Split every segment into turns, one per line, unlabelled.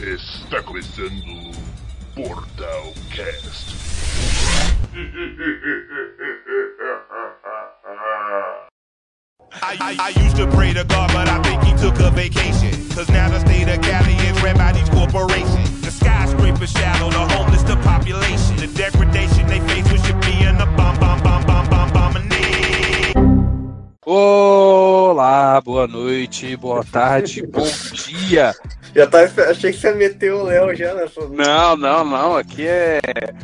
Está começando o Portal Cast.
I, I, I used to pray to God, but I think he took a vacation. Cause now the state of Cali is ran by these corporations. The skyscrapers shallow, the homeless, the population. The degradation they face, we should be in the bomb, bomb, bomb, bomb, bomb, bombinate.
Olá, boa noite, boa tarde, bom dia.
Já tá, achei que você ia meter o Léo já nessa.
Não, não, não, aqui é, é-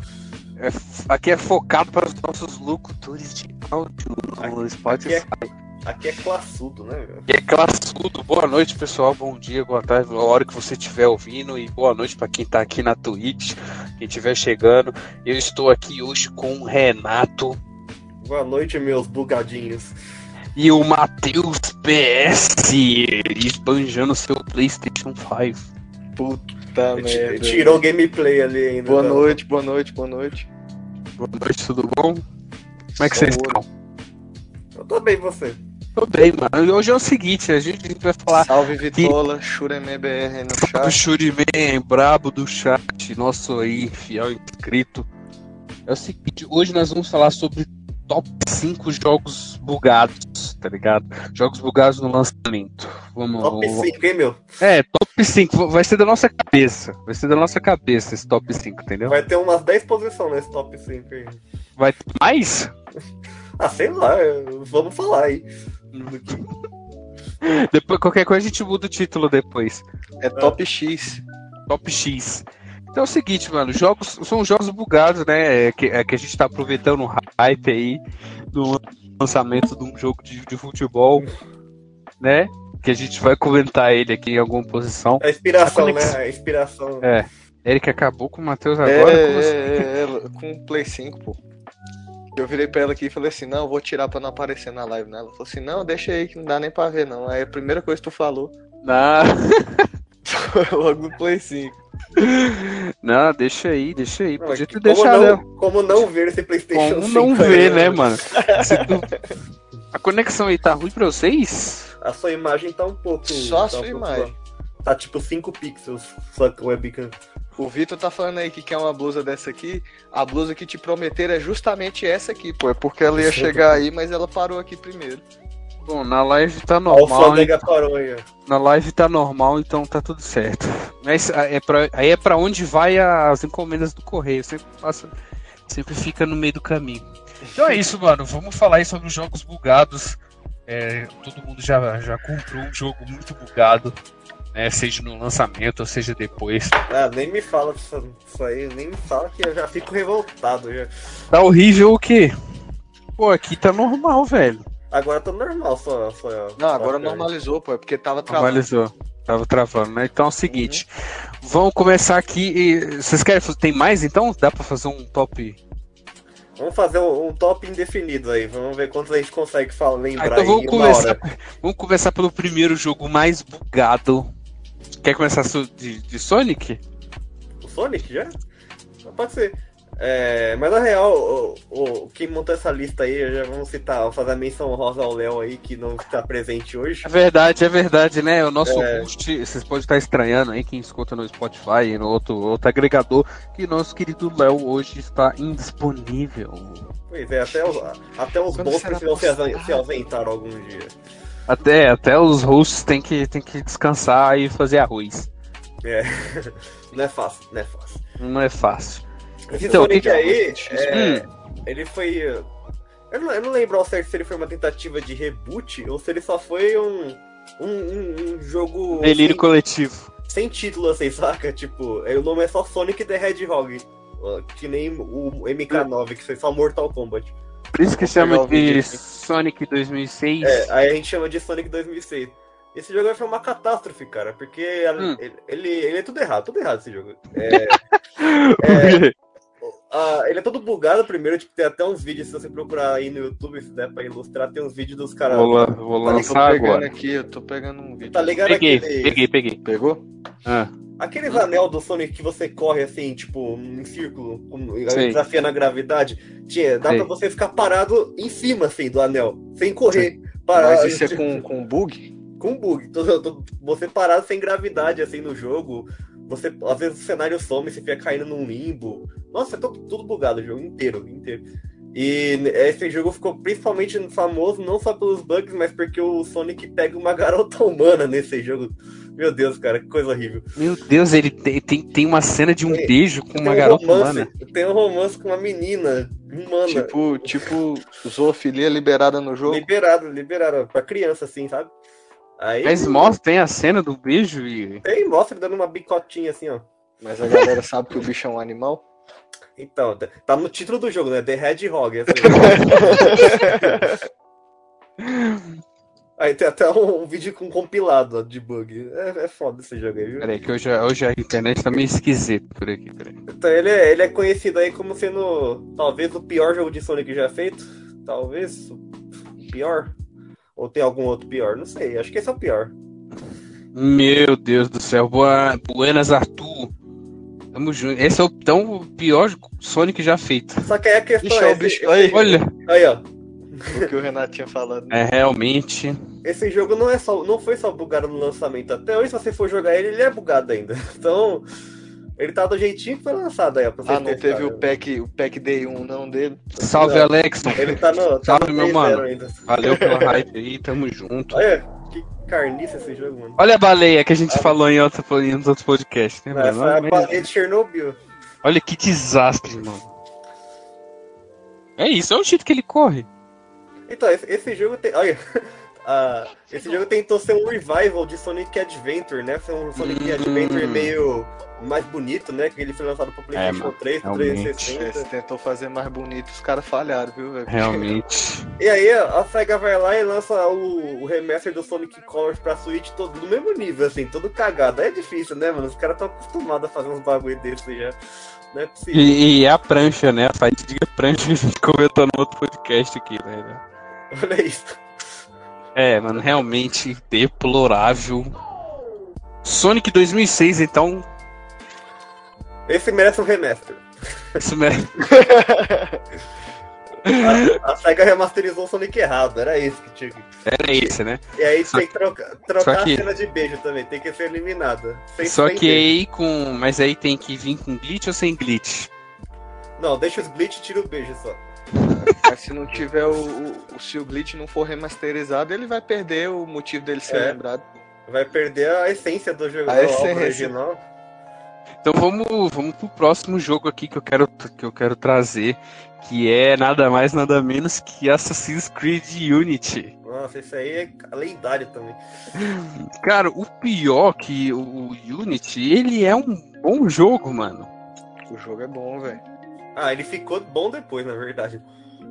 aqui é focado para os nossos locutores de áudio no Spotify.
Aqui Aqui é classudo, né, velho?
E é classudo. Boa noite, pessoal. Bom dia, boa tarde, a hora que você estiver ouvindo. E boa noite para quem tá aqui na Twitch, quem estiver chegando. Eu estou aqui hoje com o Renato
Boa noite, meus bugadinhos.
E o Matheus PS, esbanjando seu PlayStation 5.
Puta merda.
Tirou o gameplay ali ainda.
Boa
tá?
noite, boa noite, boa noite.
Boa noite, tudo bom? Como é que vocês estão?
Eu tô bem, você.
Tô bem, mano. Hoje é o seguinte, a gente, vai falar
Salve Vitola, Shuremebr no
do
chat.
Shuriman, brabo do chat, nosso aí, fiel inscrito. É o seguinte, hoje nós vamos falar sobre top 5 jogos bugados, tá ligado? Jogos bugados no lançamento. Vamos.
Top 5, hein, meu?
É, top 5. Vai ser da nossa cabeça. Vai ser da nossa cabeça esse top 5, entendeu?
Vai ter umas 10 posições nesse top 5 aí.
Vai ter mais?
Ah, sei lá, vamos falar aí.
Depois, qualquer coisa a gente muda o título depois.
É top X.
Top X. Então é o seguinte, mano, jogos são jogos bugados, né? É que, é que a gente tá aproveitando o hype aí do lançamento de um jogo de, de futebol, né? Que a gente vai comentar ele aqui em alguma posição.
A inspiração,
A
né?
conexão.
A inspiração.
É. Eric acabou com o Matheus
É,
agora. como assim?
é, é, com o Play 5, pô. Eu virei pra ela aqui e falei assim, não, eu vou tirar pra não aparecer na live, né? Ela falou assim, não, deixa aí que não dá nem pra ver, não. Aí a primeira coisa que tu falou
Não,
logo no Play 5.
não, deixa aí, deixa aí.
Não,
Podia
é
ter
que como,
deixado. né?
não, como não ver esse PlayStation
Como
5?
não
aí,
ver, né, mano? Se tu- A conexão aí tá ruim pra vocês?
A sua imagem tá um pouco.
Só a
tá
sua
um pouco-
imagem.
Tá tipo 5 pixels, sua webcam.
O Vitor tá falando aí que quer uma blusa dessa aqui. A blusa que te prometeram é justamente essa aqui, pô. É porque ela ia chegar aí, mas ela parou aqui primeiro.
Bom, na live tá normal.
Aí, ó.
Na live tá normal, então tá tudo certo. Mas é pra, aí é pra onde vai as encomendas do correio. Sempre passa, sempre fica no meio do caminho. Então é isso, mano. Vamos falar aí sobre os jogos bugados. É, todo mundo já, já comprou um jogo muito bugado, né? Seja no lançamento ou seja depois.
Ah, nem me fala disso, disso aí, nem me fala que eu já fico revoltado. Já.
Tá horrível o quê? Pô, aqui tá normal, velho.
Agora tá normal, só. só
Não, agora normalizou, pô. É porque tava travando.
Normalizou. Tava travando, né? Então é o seguinte. Vamos começar aqui. e- Vocês querem fazer? Tem mais então? Dá pra fazer um top
Vamos fazer um, um top indefinido aí. Vamos ver quantos a gente consegue falar,
Ah,
lembrar
então
aí
vamos começar, vamos começar pelo primeiro jogo mais bugado. Quer começar de, de Sonic?
O Sonic já? Pode ser. É, mas na real, o, o- quem montou essa lista aí, já vamos citar, vamos fazer a menção rosa ao Léo aí, que não está presente hoje.
É verdade, é verdade, né? O nosso
É.
host, vocês podem estar estranhando aí, quem escuta no Spotify e no outro, outro agregador, que nosso querido Léo hoje está indisponível.
Pois é, até os, até os
Quando
bons precisam
postado?
se ausentar algum dia.
Até, até os hosts têm que, têm que descansar e fazer arroz.
É. Não é fácil, não é fácil.
Não é fácil.
Esse
Então,
Sonic
o que-
aí, é,
Hum.
ele foi. Eu não, eu não lembro ao certo se ele foi uma tentativa de reboot ou se ele só foi um. Um, um- um jogo
Delírio
sem,
coletivo.
sem título, assim, saca? Tipo, o nome é só Sonic the Hedgehog. Que nem o MK9, que foi só Mortal Kombat.
Por isso que chama de. Sonic 2006.
É, aí a gente chama de Sonic 2006. Esse jogo foi uma catástrofe, cara, porque
Hum.
ele, ele, ele é tudo errado, tudo errado esse jogo. É, é, Ah, ele é todo bugado primeiro, tipo, tem até uns vídeos, se você procurar aí no YouTube, se der pra ilustrar, tem uns vídeos dos caras.
vou, vou
Tá
Eu tô
lançar
pegando
agora.
aqui, eu tô pegando um vídeo.
Tá ligado
Peguei,
aquele,
peguei, peguei.
Pegou?
Ah,
aqueles anel do Sonic que você corre assim, tipo, em círculo, desafiando a gravidade? Tinha, dá
Sei.
pra você ficar parado em cima, assim, do anel, sem correr. Parar,
Mas isso é com, com bug?
com bug. Todo- todo- você parado sem gravidade assim no jogo. Você, às vezes o cenário some, você fica caindo num limbo. Nossa, é tudo, tudo bugado o jogo inteiro, inteiro. E esse jogo ficou principalmente famoso não só pelos bugs, mas porque o Sonic pega uma garota humana nesse jogo. Meu Deus, cara, que coisa horrível.
Meu Deus, ele tem, tem, tem uma cena de um
Tem-
beijo com uma
um
garota
romance,
humana.
tem um romance com uma menina humana.
Tipo, tipo, zoofilia liberada no jogo.
Liberado, liberado. Pra criança, assim, sabe? Aí
Mas mostra, tem a cena do beijo e.
tem, mostra ele dando uma bicotinha assim, ó.
Mas a galera sabe que o bicho é um animal.
Então, tá- tá no título do jogo, né? The Hedgehog. Assim. aí tem até um, um vídeo com compilado ó, de bug. É, é foda esse jogo aí, viu?
Peraí, que hoje, hoje a internet tá meio esquisita por aqui, peraí.
Então ele é, ele é conhecido aí como sendo talvez o pior jogo de Sonic já feito. Talvez o pior. Ou tem algum outro pior? Não sei. Acho que esse é o pior.
Meu Deus do céu, boa, Buenas Arthur. Tamo junto. Esse é o, então, o pior Sonic já feito.
Só que aí a questão
Bicho,
é. Esse,
bicho. Aí,
Olha,
aí, ó.
o que o Renato tinha falado.
é realmente.
Esse jogo não, é só, não foi só bugado no lançamento. Até hoje, se você for jogar ele, ele é bugado ainda. Então, ele tá do jeitinho que foi lançado aí, ó.
Ah, não teve o
né?
pack, o pack Day 1 não dele.
Salve,
Não.
Alexson.
Ele tá no, tá
Salve,
no
meu
3-0
mano.
ainda.
Valeu pela hype aí, tamo junto.
Olha, que carniça esse jogo, mano.
Olha a baleia que a gente falou em, outro, em outros podcasts, né,
Essa é a baleia de Chernobyl.
Olha que desastre, mano. É isso, é o jeito que ele corre.
Então, esse, esse jogo tem. Olha. ah, esse jogo tentou ser um revival de Sonic Adventure, né? Ser um Sonic
Hum.
Adventure meio mais bonito, né? Que ele foi lançado pro PlayStation
mano,
3, pro
realmente.
360.
Esse tentou fazer mais bonito, os caras falharam, viu, velho?
Realmente.
E aí a SEGA vai lá e lança o, o remaster do Sonic Colors pra Switch todo no mesmo nível, assim, todo cagado. Aí é difícil, né, mano? Os caras estão acostumados a fazer uns bagulho desses já. Não é possível.
E, e é a prancha, né? A fadiga prancha que a gente comentou no outro podcast aqui, né?
Olha isso.
É, mano, realmente deplorável. Sonic 2006, então,
Esse merece um remaster.
isso mesmo.
A, a SEGA remasterizou o Sonic errado, era isso que tinha que.
Era esse, né?
E aí
Só
tem que trocar, trocar
que-
a cena de beijo também, tem que ser eliminada.
Só que aí com. Mas aí tem que vir com glitch ou sem glitch?
Não, deixa os glitch e tira o beijo só.
Mas se não tiver o, o. Se o glitch não for remasterizado, ele vai perder o motivo dele ser
É.
lembrado.
Vai perder a essência do jogo
A
do
essência.
álbum original.
Então vamos, vamos pro próximo jogo aqui que eu quero, que eu quero trazer, que é nada mais nada menos que Assassin's Creed Unity.
Nossa, esse aí é lendário também.
Cara, o pior que o o Unity, ele é um bom jogo, mano.
O jogo é bom, velho.
Ah, ele ficou bom depois, na verdade.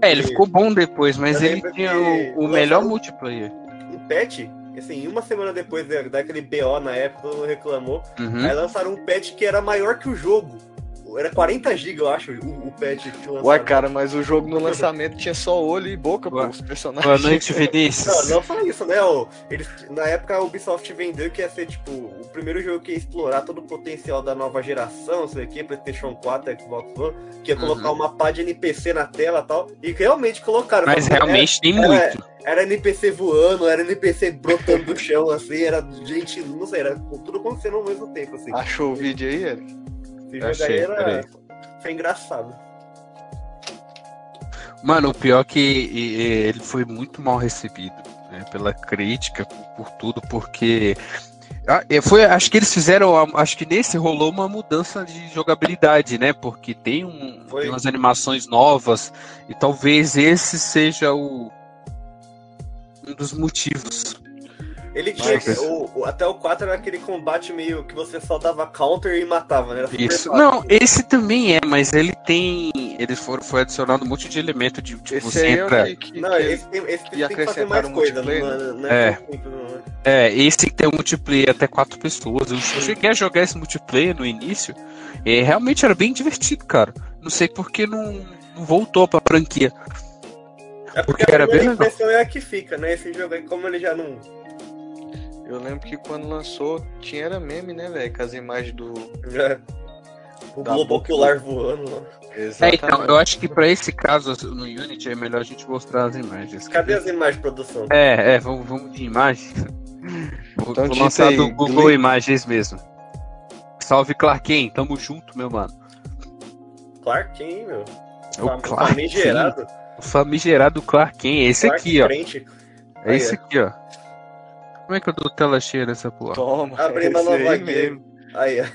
É, ele
E-
ficou bom depois, mas
Eu
ele tinha o, o melhor multiplayer.
Um patch, assim, uma semana depois da- daquele BO na época, todo mundo reclamou.
Uhum.
Aí lançaram um patch que era maior que o jogo. Era 40 GB, eu acho, o, o patch que lançaram.
Ué, cara, mas o jogo no lançamento tinha só olho e boca, pô,
Ué.
os personagens.
Boa noite, Vinícius.
Não, não só isso, né? o- Eles, na época a Ubisoft vendeu que ia ser tipo o primeiro jogo que ia explorar todo o potencial da nova geração, não sei o que, PlayStation 4, Xbox One, que ia
Uhum.
colocar uma pá de NPC na tela e tal. E realmente colocaram.
Mas
que
realmente tem
era-
muito.
Era, era NPC voando, era NPC brotando do chão, assim, era gente, não sei, era tudo acontecendo ao mesmo tempo, assim.
Achou o vídeo aí, Eric?
Esse jogo aí
achei,
era.
peraí.
Foi engraçado.
Mano, o pior é que ele foi muito mal recebido né, pela crítica, por, por tudo, porque. Ah, Foi, acho que eles fizeram, acho que nesse rolou uma mudança de jogabilidade, né? Porque tem, um, tem umas animações novas e talvez esse seja o um dos motivos.
Ele tinha.
Mas-
o- o- até o 4 era aquele combate meio que você só dava counter e matava, né?
Isso.
fácil.
Não, esse também é, mas ele tem, eles foram foi adicionado um monte de elemento de tipo,
Esse
você
é
entra.
que, que,
Não,
que-
esse tem, esse tem
e
que fazer mais coisa. Não, não
É.
é. muito, não é.
É, esse que tem um multiplayer até quatro pessoas. Eu cheguei a jogar esse multiplayer no início. E realmente era bem divertido, cara. Não sei por que não, não voltou pra franquia.
É porque,
Porque
a
era bem legal.
impressão é a que fica, né? Esse jogo aí, como ele já não.
Eu lembro que quando lançou, tinha era meme, né, velho? Com as imagens do.
Já... O
Da
globo ocular voando lá.
É,
Exatamente.
então, eu acho que pra esse caso no Unity é melhor a gente mostrar as imagens.
Cadê as imagens produção?
É, é, vamos, vamos de imagens. Vou,
Então
vou lançar
aí,
do Google
Glee.
Imagens mesmo. Salve Clark Kent, tamo junto, meu mano.
Clark Kent, meu.
É o Clark
Famigerado.
Kent, o famigerado Clark Kent. Esse
Clark
aqui, ó.
Crente.
É esse
Aí,
aqui, ó. Como é que eu dou tela cheia nessa porra?
Toma,
Abrindo a
esse
nova
aí
game. Aí, ó.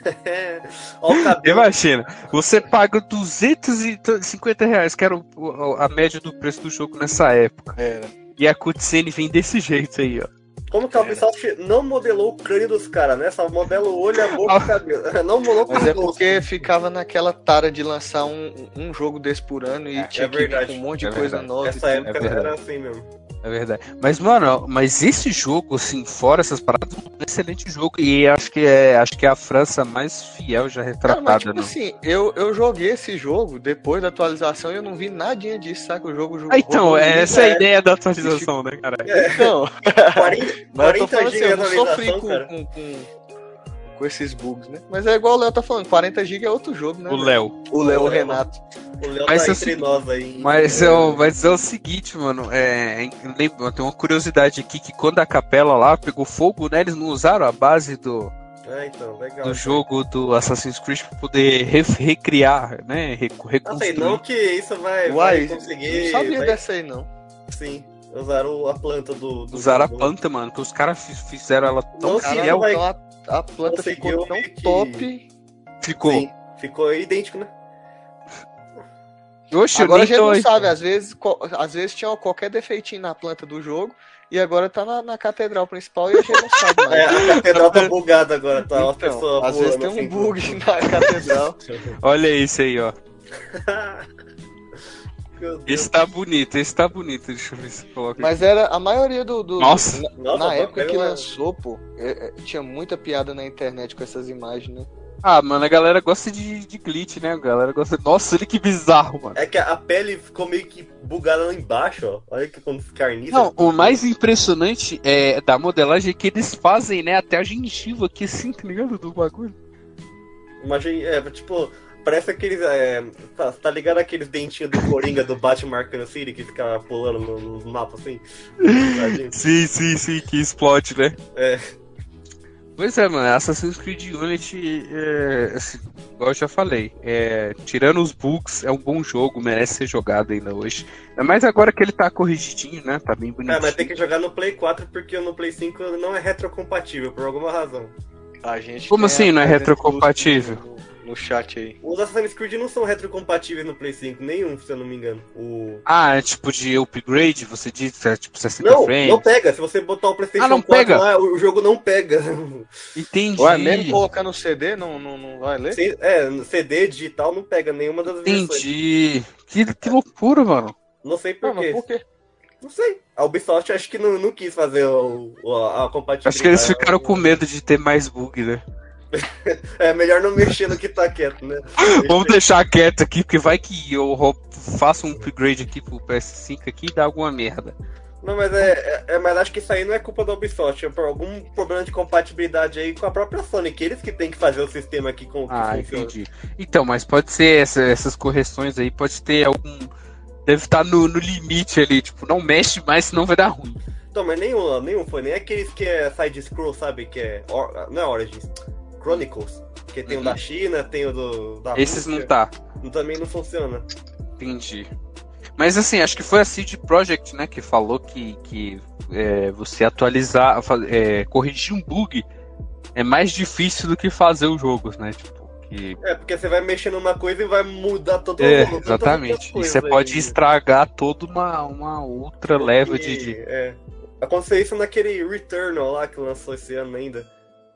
Ó o cabelo.
Imagina, você paga 250 reais, que era o- a média do preço do jogo nessa época.
Era.
E a cutscene vem desse jeito aí, ó.
Como que a Ubisoft não modelou o crânio dos caras, né? Só modela o olho, a boca e o cabelo. Não modelou
Mas é porque ficava naquela tara de lançar um, um jogo desse por ano e
É,
tinha
é
que com um monte de
É
coisa
verdade.
nova.
Essa época
é
era assim mesmo.
É verdade. Mas, mano, mas esse jogo, assim, fora essas paradas, é um excelente jogo. E acho que é, acho que é a França mais fiel já
Cara,
retratada,
mas tipo
né?
assim, eu, eu joguei esse jogo depois da atualização e eu não vi nadinha disso, sabe? O jogo
Ah, então, é essa é a
é.
ideia da atualização, né, cara?
Então,
40,
mas eu tô
40
falando assim, eu
de
não sofri
atualização,
com,
cara.
com, com, com esses bugs, né? Mas é igual o Léo tá falando, 40 GB é outro jogo, né?
O? Léo.
O Léo, o. Renato.
O Léo
Mas
tá entre
sei-
nós aí.
Mas é, o, mas é o seguinte, mano, é, lembra, tem uma curiosidade aqui que quando a capela lá pegou fogo, né, eles não usaram a base do,
É, então, legal.
do jogo do Assassin's Creed pra poder re- recriar, né, re-
Não sei,
reconstruir.
não que isso vai,
Uai,
vai conseguir.
não sabia
vai-
dessa aí, não.
Sim, usaram a planta do. do
Usaram a
jogo.
planta, mano, que os caras fi- fizeram ela tão
Não,
fiel,
vai-
a, planta
conseguiu
ficou tão
que-
top.
ficou.
Sim, ficou idêntico, né?
Oxe,
Agora a gente não
aí.
sabe, às vezes, co- às vezes tinha qualquer defeitinho na planta do jogo e agora tá na, na catedral principal e a gente não sabe mais.
É, a catedral tá bugada agora, tá? Uma
Então,
pessoa
às vezes tem um bug na catedral.
Olha isso aí, ó.
Meu Deus.
Esse tá bonito, esse tá bonito. Deixa eu ver se coloca.
Mas era a maioria do. do-
Nossa.
na,
Nossa,
na
tá
época que lançou, pô, é- é, tinha muita piada na internet com essas imagens, né?
Ah, mano, a galera gosta de, de glitch, né? A galera gosta. Nossa, olha que bizarro, mano.
É que a pele ficou meio que bugada lá embaixo, ó. Olha que quando fica carniça.
Não, o mais impressionante é da modelagem é que eles fazem, né, até a gengiva aqui assim, tá ligado? Do bagulho.
Imagina, é, tipo, parece aqueles. É, tá, tá ligado aqueles dentinhos do Coringa do Batman Arkham City que fica pulando no- nos mapas assim?
Sim, sim, sim, que explode, né?
É.
Pois é, mano, Assassin's Creed Unity, é, assim, igual eu já falei, é, tirando os bugs, é um bom jogo, merece ser jogado ainda hoje. É mais agora que ele tá corrigidinho, né? Tá bem bonitinho.
É, mas tem que jogar no Play 4 porque no Play 5 não é retrocompatível, por alguma razão.
A gente
Como assim, não é retrocompatível?
No, chat aí.
Os Assassin's Creed não são retrocompatíveis no Play 5, nenhum, se eu não me engano. O...
Ah, é tipo de upgrade, você diz, é tipo 60
Não,
frames.
não pega. Se você botar o PlayStation
Ah, não
4
pega?
lá, o jogo não pega.
Entendi.
Ué, mesmo colocar no CD, não, não, não vai ler?
É, CD digital não pega nenhuma das versões.
Entendi. Que, que loucura, mano.
Não sei
Não,
por
mas
quê.
por quê?
Não sei. A Ubisoft acho que não, não quis fazer o, o- a compatibilidade.
Acho que eles ficaram com medo de ter mais bug, né?
É melhor não mexer no que tá quieto, né?
Vamos deixar quieto aqui, porque vai que eu faço um upgrade aqui pro PS5 aqui e dá alguma merda.
Não, mas é, é, é- mas acho que isso aí não é culpa da Ubisoft, é por algum problema de compatibilidade aí com a própria Sony, que eles que tem que fazer o sistema aqui com que
Ah,
funciona.
entendi. Então, mas pode ser essa- essas correções aí, pode ter algum. Deve estar no, no limite ali, tipo, não mexe mais, senão vai dar ruim.
Então, mas nenhum, nenhum foi, nem aqueles que é side-scroll, sabe? Que é. Or- não é Origins, Chronicles. Que tem o
Uhum.
da China, tem o do. Da
Esses não
Rússia.
tá.
Também não funciona.
Entendi. Mas assim, acho que foi a CD Projekt, né, que falou que, que é, você atualizar, é, corrigir um bug é mais difícil do que fazer os jogos, né? Tipo, que.
É, porque você vai mexer numa coisa e vai mudar todo
É,
as
exatamente. E você pode
aí.
estragar toda uma, uma outra leva de. De-
É. Aconteceu isso naquele Returnal lá que lançou esse ano ainda.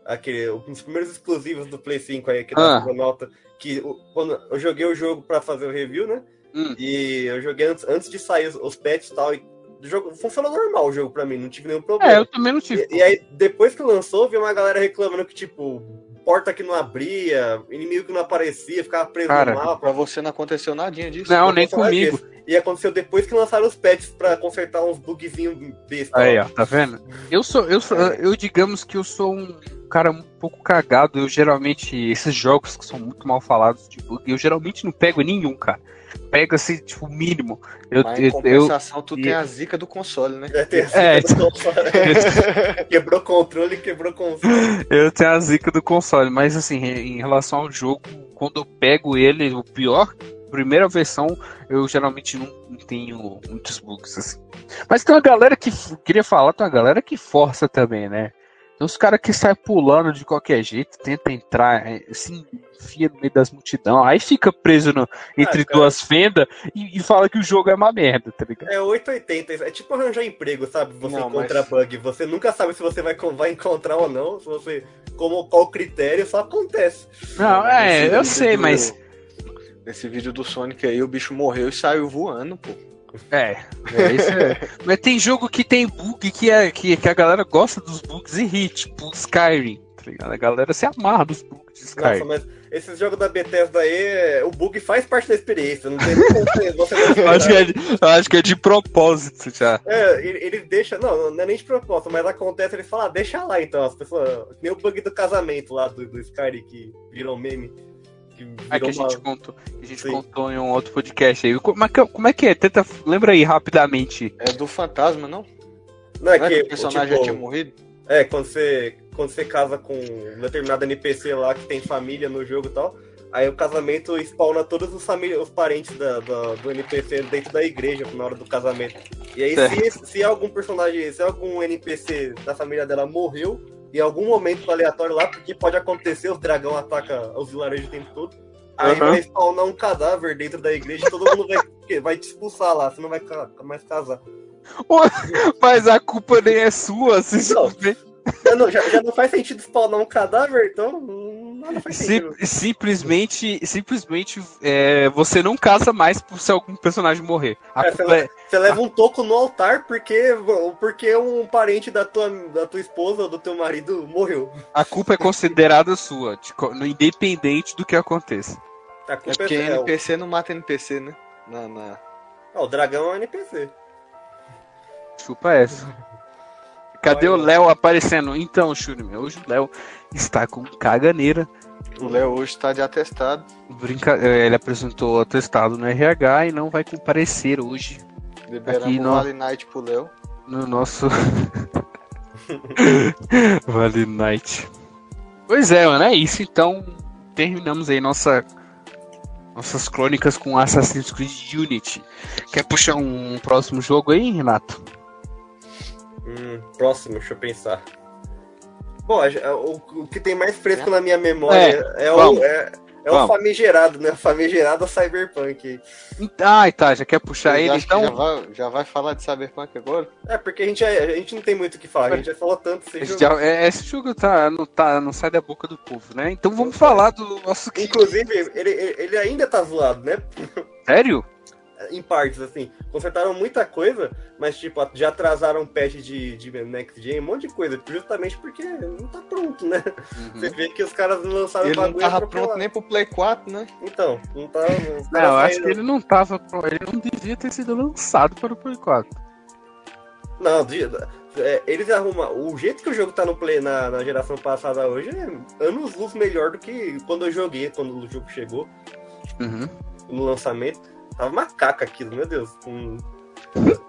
Aquele, um dos primeiros exclusivos do Play 5 aí, que
Ah.
dá nota. Que quando eu joguei o jogo pra fazer o review, né?
Hum.
E eu joguei antes, antes de sair os, os patches e tal. E o jogo funcionou normal o jogo pra mim, não tive nenhum
É,
problema.
eu também não tive.
E, e aí, depois que lançou, vi uma galera reclamando que, tipo, porta que não abria, inimigo que não aparecia, ficava preso
Cara,
no mapa.
Pra você não aconteceu nadinha disso.
Não, nem comigo.
e aconteceu depois que lançaram os patches pra consertar uns bugzinhos besta.
Aí, ó, tá vendo? Eu sou, eu sou, eu digamos que eu sou um cara um pouco cagado. Eu geralmente, esses jogos que são muito mal falados de bug, eu geralmente não pego nenhum, cara. Pego assim, tipo, o mínimo. Eu,
Mas
eu,
em
eu,
compensação, tu
e-
tem a zica do console, né?
É, tem a
É,
zica do console. quebrou controle, quebrou console.
eu tenho a zica do console, mas assim, em relação ao jogo, quando eu pego ele, o pior, primeira versão, eu geralmente não, não tenho muitos bugs assim. Mas tem uma galera que queria falar, tem uma galera que força também, né? Tem uns caras que saem pulando de qualquer jeito, tenta entrar, é, se enfia no meio das multidão, aí fica preso no- entre
cara.
duas fendas e, e fala que o jogo é uma merda, tá ligado?
É 880, é tipo arranjar emprego, sabe? Você
Não,
encontra
mas-
bug, você nunca sabe se você vai, vai encontrar ou não, se você. Como qual critério, só acontece.
Não, é,
Nesse
eu sei,
do-
mas.
Nesse vídeo do Sonic aí, o bicho morreu e saiu voando, pô.
É, é, isso é. Mas tem jogo que tem bug que, é, que, que a galera gosta dos bugs e ri, tipo Skyrim, tá ligado? A galera se amarra dos bugs de
Nossa,
Skyrim.
mas esses jogos da Bethesda aí, o bug faz parte da experiência. Não tem como você,
Eu acho, que é de, eu acho que é de propósito já.
É, ele, ele deixa. Não, não é nem de propósito, mas acontece, ele fala, ah, deixa lá então. As pessoas. Nem o bug do casamento lá do, do Skyrim que virou meme. Que
É que a
uma-
gente contou, a gente
Sim.
contou em um outro podcast aí. Como é que, como é que é? Tenta, lembra aí rapidamente.
É do fantasma, não?
Não é
Não é
que,
que o personagem
tipo,
já tinha morrido?
É, quando você, quando você casa com um determinado NPC lá que tem família no jogo e tal, aí o casamento spawna todos os, família, os parentes da, da- do NPC dentro da igreja na hora do casamento. E aí, se, se algum personagem, se algum NPC da família dela morreu, em algum momento aleatório lá, porque pode acontecer, os dragão atacam os vilarejos o tempo todo. Aí
Aham.
vai spawnar um cadáver dentro da igreja e todo mundo vai, vai te expulsar lá, você não vai mais casar.
Mas a culpa nem é sua, assim,
Não. Já não, já, já não faz sentido spawnar um cadáver, então hum, nada faz sentido.
sim- simplesmente, simplesmente é, você não casa mais por se algum personagem morrer. A
É,
culpa é,
Você leva um toco no altar porque, porque um parente da tua, da tua esposa ou do teu marido morreu.
a culpa é considerada sua, independente do que aconteça.
A
É
culpa
porque
é, o,
NPC não mata NPC, né? Na, na...
ah, o dragão é um NPC.
Chupa essa. Cadê o Léo aparecendo? Então, Shuri, hoje o Léo está com caganeira.
O Léo hoje tá de atestado.
Brinca... eh, Ele apresentou o atestado no RH e não vai comparecer hoje
Liberamos
Aqui
o
no-
Vale Night pro Léo.
no nosso Vale Night. Pois é, mano, é isso. Então, terminamos aí nossa nossas crônicas com Assassin's Creed Unity. Quer puxar um próximo jogo aí, Renato?
Hum, próximo, deixa eu pensar. Bom, o, o que tem mais fresco na minha memória é,
vamos,
o, é, é o famigerado, né? O famigerado Cyberpunk.
Ah, tá, já quer puxar ele,
que já
então.
vai, já vai falar de Cyberpunk agora?
É, porque a gente, é- a gente não tem muito o que falar, a gente já falou tanto desse
Esse,
jogo.
já- é, esse jogo tá, não, tá, não sai da boca do povo, né? Então vamos falar do nosso.
Inclusive, ele ele ainda tá zoado, né?
Sério?
Em partes, assim. Consertaram muita coisa, mas, tipo, já atrasaram patch de, de Next Gen, um monte de coisa, justamente porque não tá pronto, né? Você vê que os caras não lançaram
Ele
o
não
bagulho
tava
atropelado.
pronto nem pro Play 4, né?
Então, não tá. os
Não, eu acho que ele não tava. Ele não devia ter sido lançado para o Play 4.
Não, é, eles arrumam. O jeito que o jogo tá no Play na, na geração passada hoje é anos luz melhor do que quando eu joguei, quando o jogo chegou
Uhum.
no lançamento. Tava macaca aquilo, meu Deus. Hum.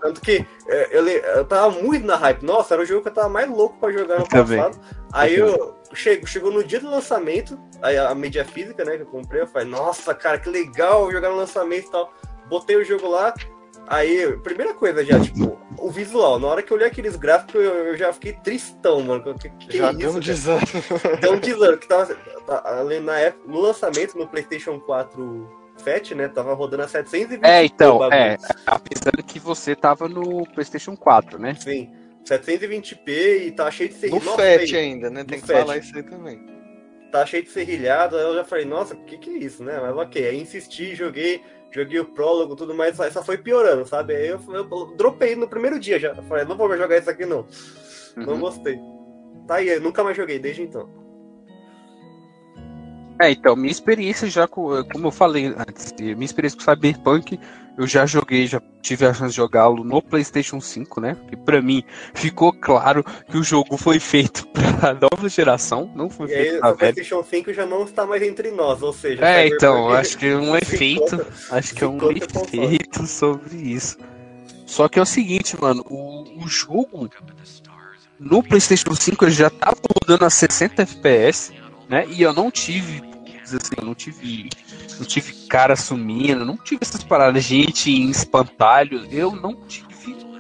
Tanto que é, eu, eu tava muito na hype. Nossa, era o jogo que eu tava mais louco pra jogar no passado. Aí eu chego, chegou no dia do lançamento, aí a mídia física, né, que eu comprei, eu falei, nossa, cara, que legal jogar no lançamento e tal. Botei o jogo lá. Aí, primeira coisa já, tipo, o visual. Na hora que eu olhei aqueles gráficos, eu, eu já fiquei tristão, mano. Que, que
já
isso,
deu um desânimo.
Deu um desânimo, que tava tá, ali na época, no lançamento, no PlayStation 4 Fat, né? Tava rodando a 720
É, então, é. Apesar que você tava no PlayStation 4, né?
Sim. 720p e tá cheio de
No
serrilhado.
FAT ainda, né? Tem
No
que
FAT.
falar isso aí também.
Tá cheio de serrilhado. Aí eu já falei, nossa, o que que é isso, né? Mas ok, aí insisti, joguei, joguei o prólogo tudo mais, só- só foi piorando, sabe? Aí eu, eu dropei no primeiro dia já. Eu falei, não vou mais jogar isso aqui não. Não
Uhum.
gostei. Tá aí, eu nunca mais joguei desde então.
É, então, minha experiência já com, como eu falei antes, minha experiência com Cyberpunk, eu já joguei, já tive a chance de jogá-lo no PlayStation 5, né? Que pra mim ficou claro que o jogo foi feito pra nova geração, não foi
E aí,
feito pra
o. PlayStation 5 já não está mais entre nós, ou seja.
É,
Cyberpunk
então, acho que é um efeito,
conta-
acho que é um efeito sobre isso. Só que é o seguinte, mano, o, o jogo no PlayStation 5 ele já tava rodando a 60 FPS, né? E eu não tive, assim, eu não tive, não tive cara sumindo, não tive essas paradas, gente em espantalho, eu não tive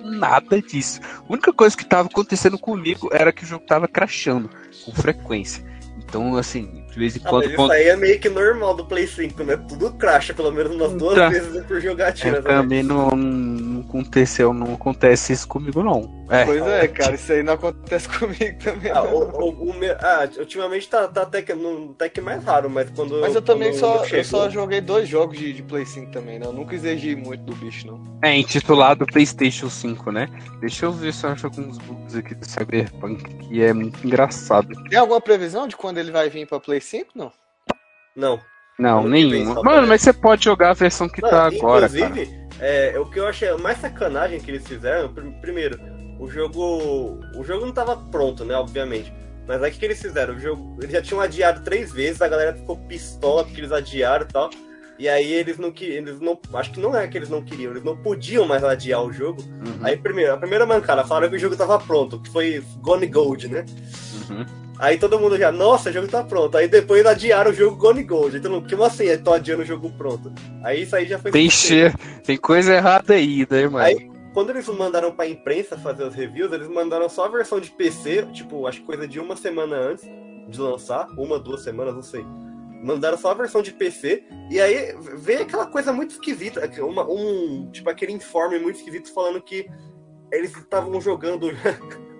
nada disso. A única coisa que tava acontecendo comigo era que o jogo tava crashando com frequência. Então, assim, de vez em
Ah, mas
quando,
isso
quando
aí é meio que normal do Play 5, né? Tudo cracha, pelo menos umas duas
Tá.
vezes por jogatina.
É,
né?
também não, não aconteceu, não acontece isso comigo, não. É,
Pois é, cara, isso aí não acontece comigo também.
Ah,
não.
o, o- o me- ah, ultimamente tá, tá até, que, não, até que mais raro, mas quando.
Mas eu também só, eu só joguei dois jogos de, de Play 5 também, né? Eu nunca exigi muito do bicho, não.
é intitulado PlayStation 5, né? Deixa eu ver se eu acho alguns bugs aqui do Cyberpunk, que é muito engraçado.
Tem alguma previsão de quando ele vai vir pra Play 5, não?
Não.
Não,
vem
nenhuma. Mano, mas você pode jogar a versão que
Não,
tá agora, cara.
inclusive, é, o que eu achei mais sacanagem que eles fizeram, pr- primeiro, o jogo. O jogo não tava pronto, né, obviamente. Mas aí o que, que eles fizeram? O jogo. Eles já tinham adiado três vezes, a galera ficou pistola porque eles adiaram e tal. E aí eles não queriam. Eles não. Acho que não é que eles não queriam, eles não podiam mais adiar o jogo.
Uhum,
Aí primeiro, a primeira mancada, falaram que o jogo tava pronto, que foi Gone Gold, né?
uhum.
Aí todo mundo já, nossa, o jogo tá pronto. Aí depois adiaram o jogo Gone Gold. Então, como assim? Tô adiando o jogo pronto. Aí isso aí já foi.
Tem, che... Tem coisa errada aí, né, mano?
Aí, quando eles mandaram pra imprensa fazer os reviews, eles mandaram só a versão de PC, tipo, acho que coisa de uma semana antes de lançar, uma, duas semanas, não sei. Mandaram só a versão de PC, e aí veio aquela coisa muito esquisita, uma, um, tipo, aquele informe muito esquisito falando que eles estavam jogando.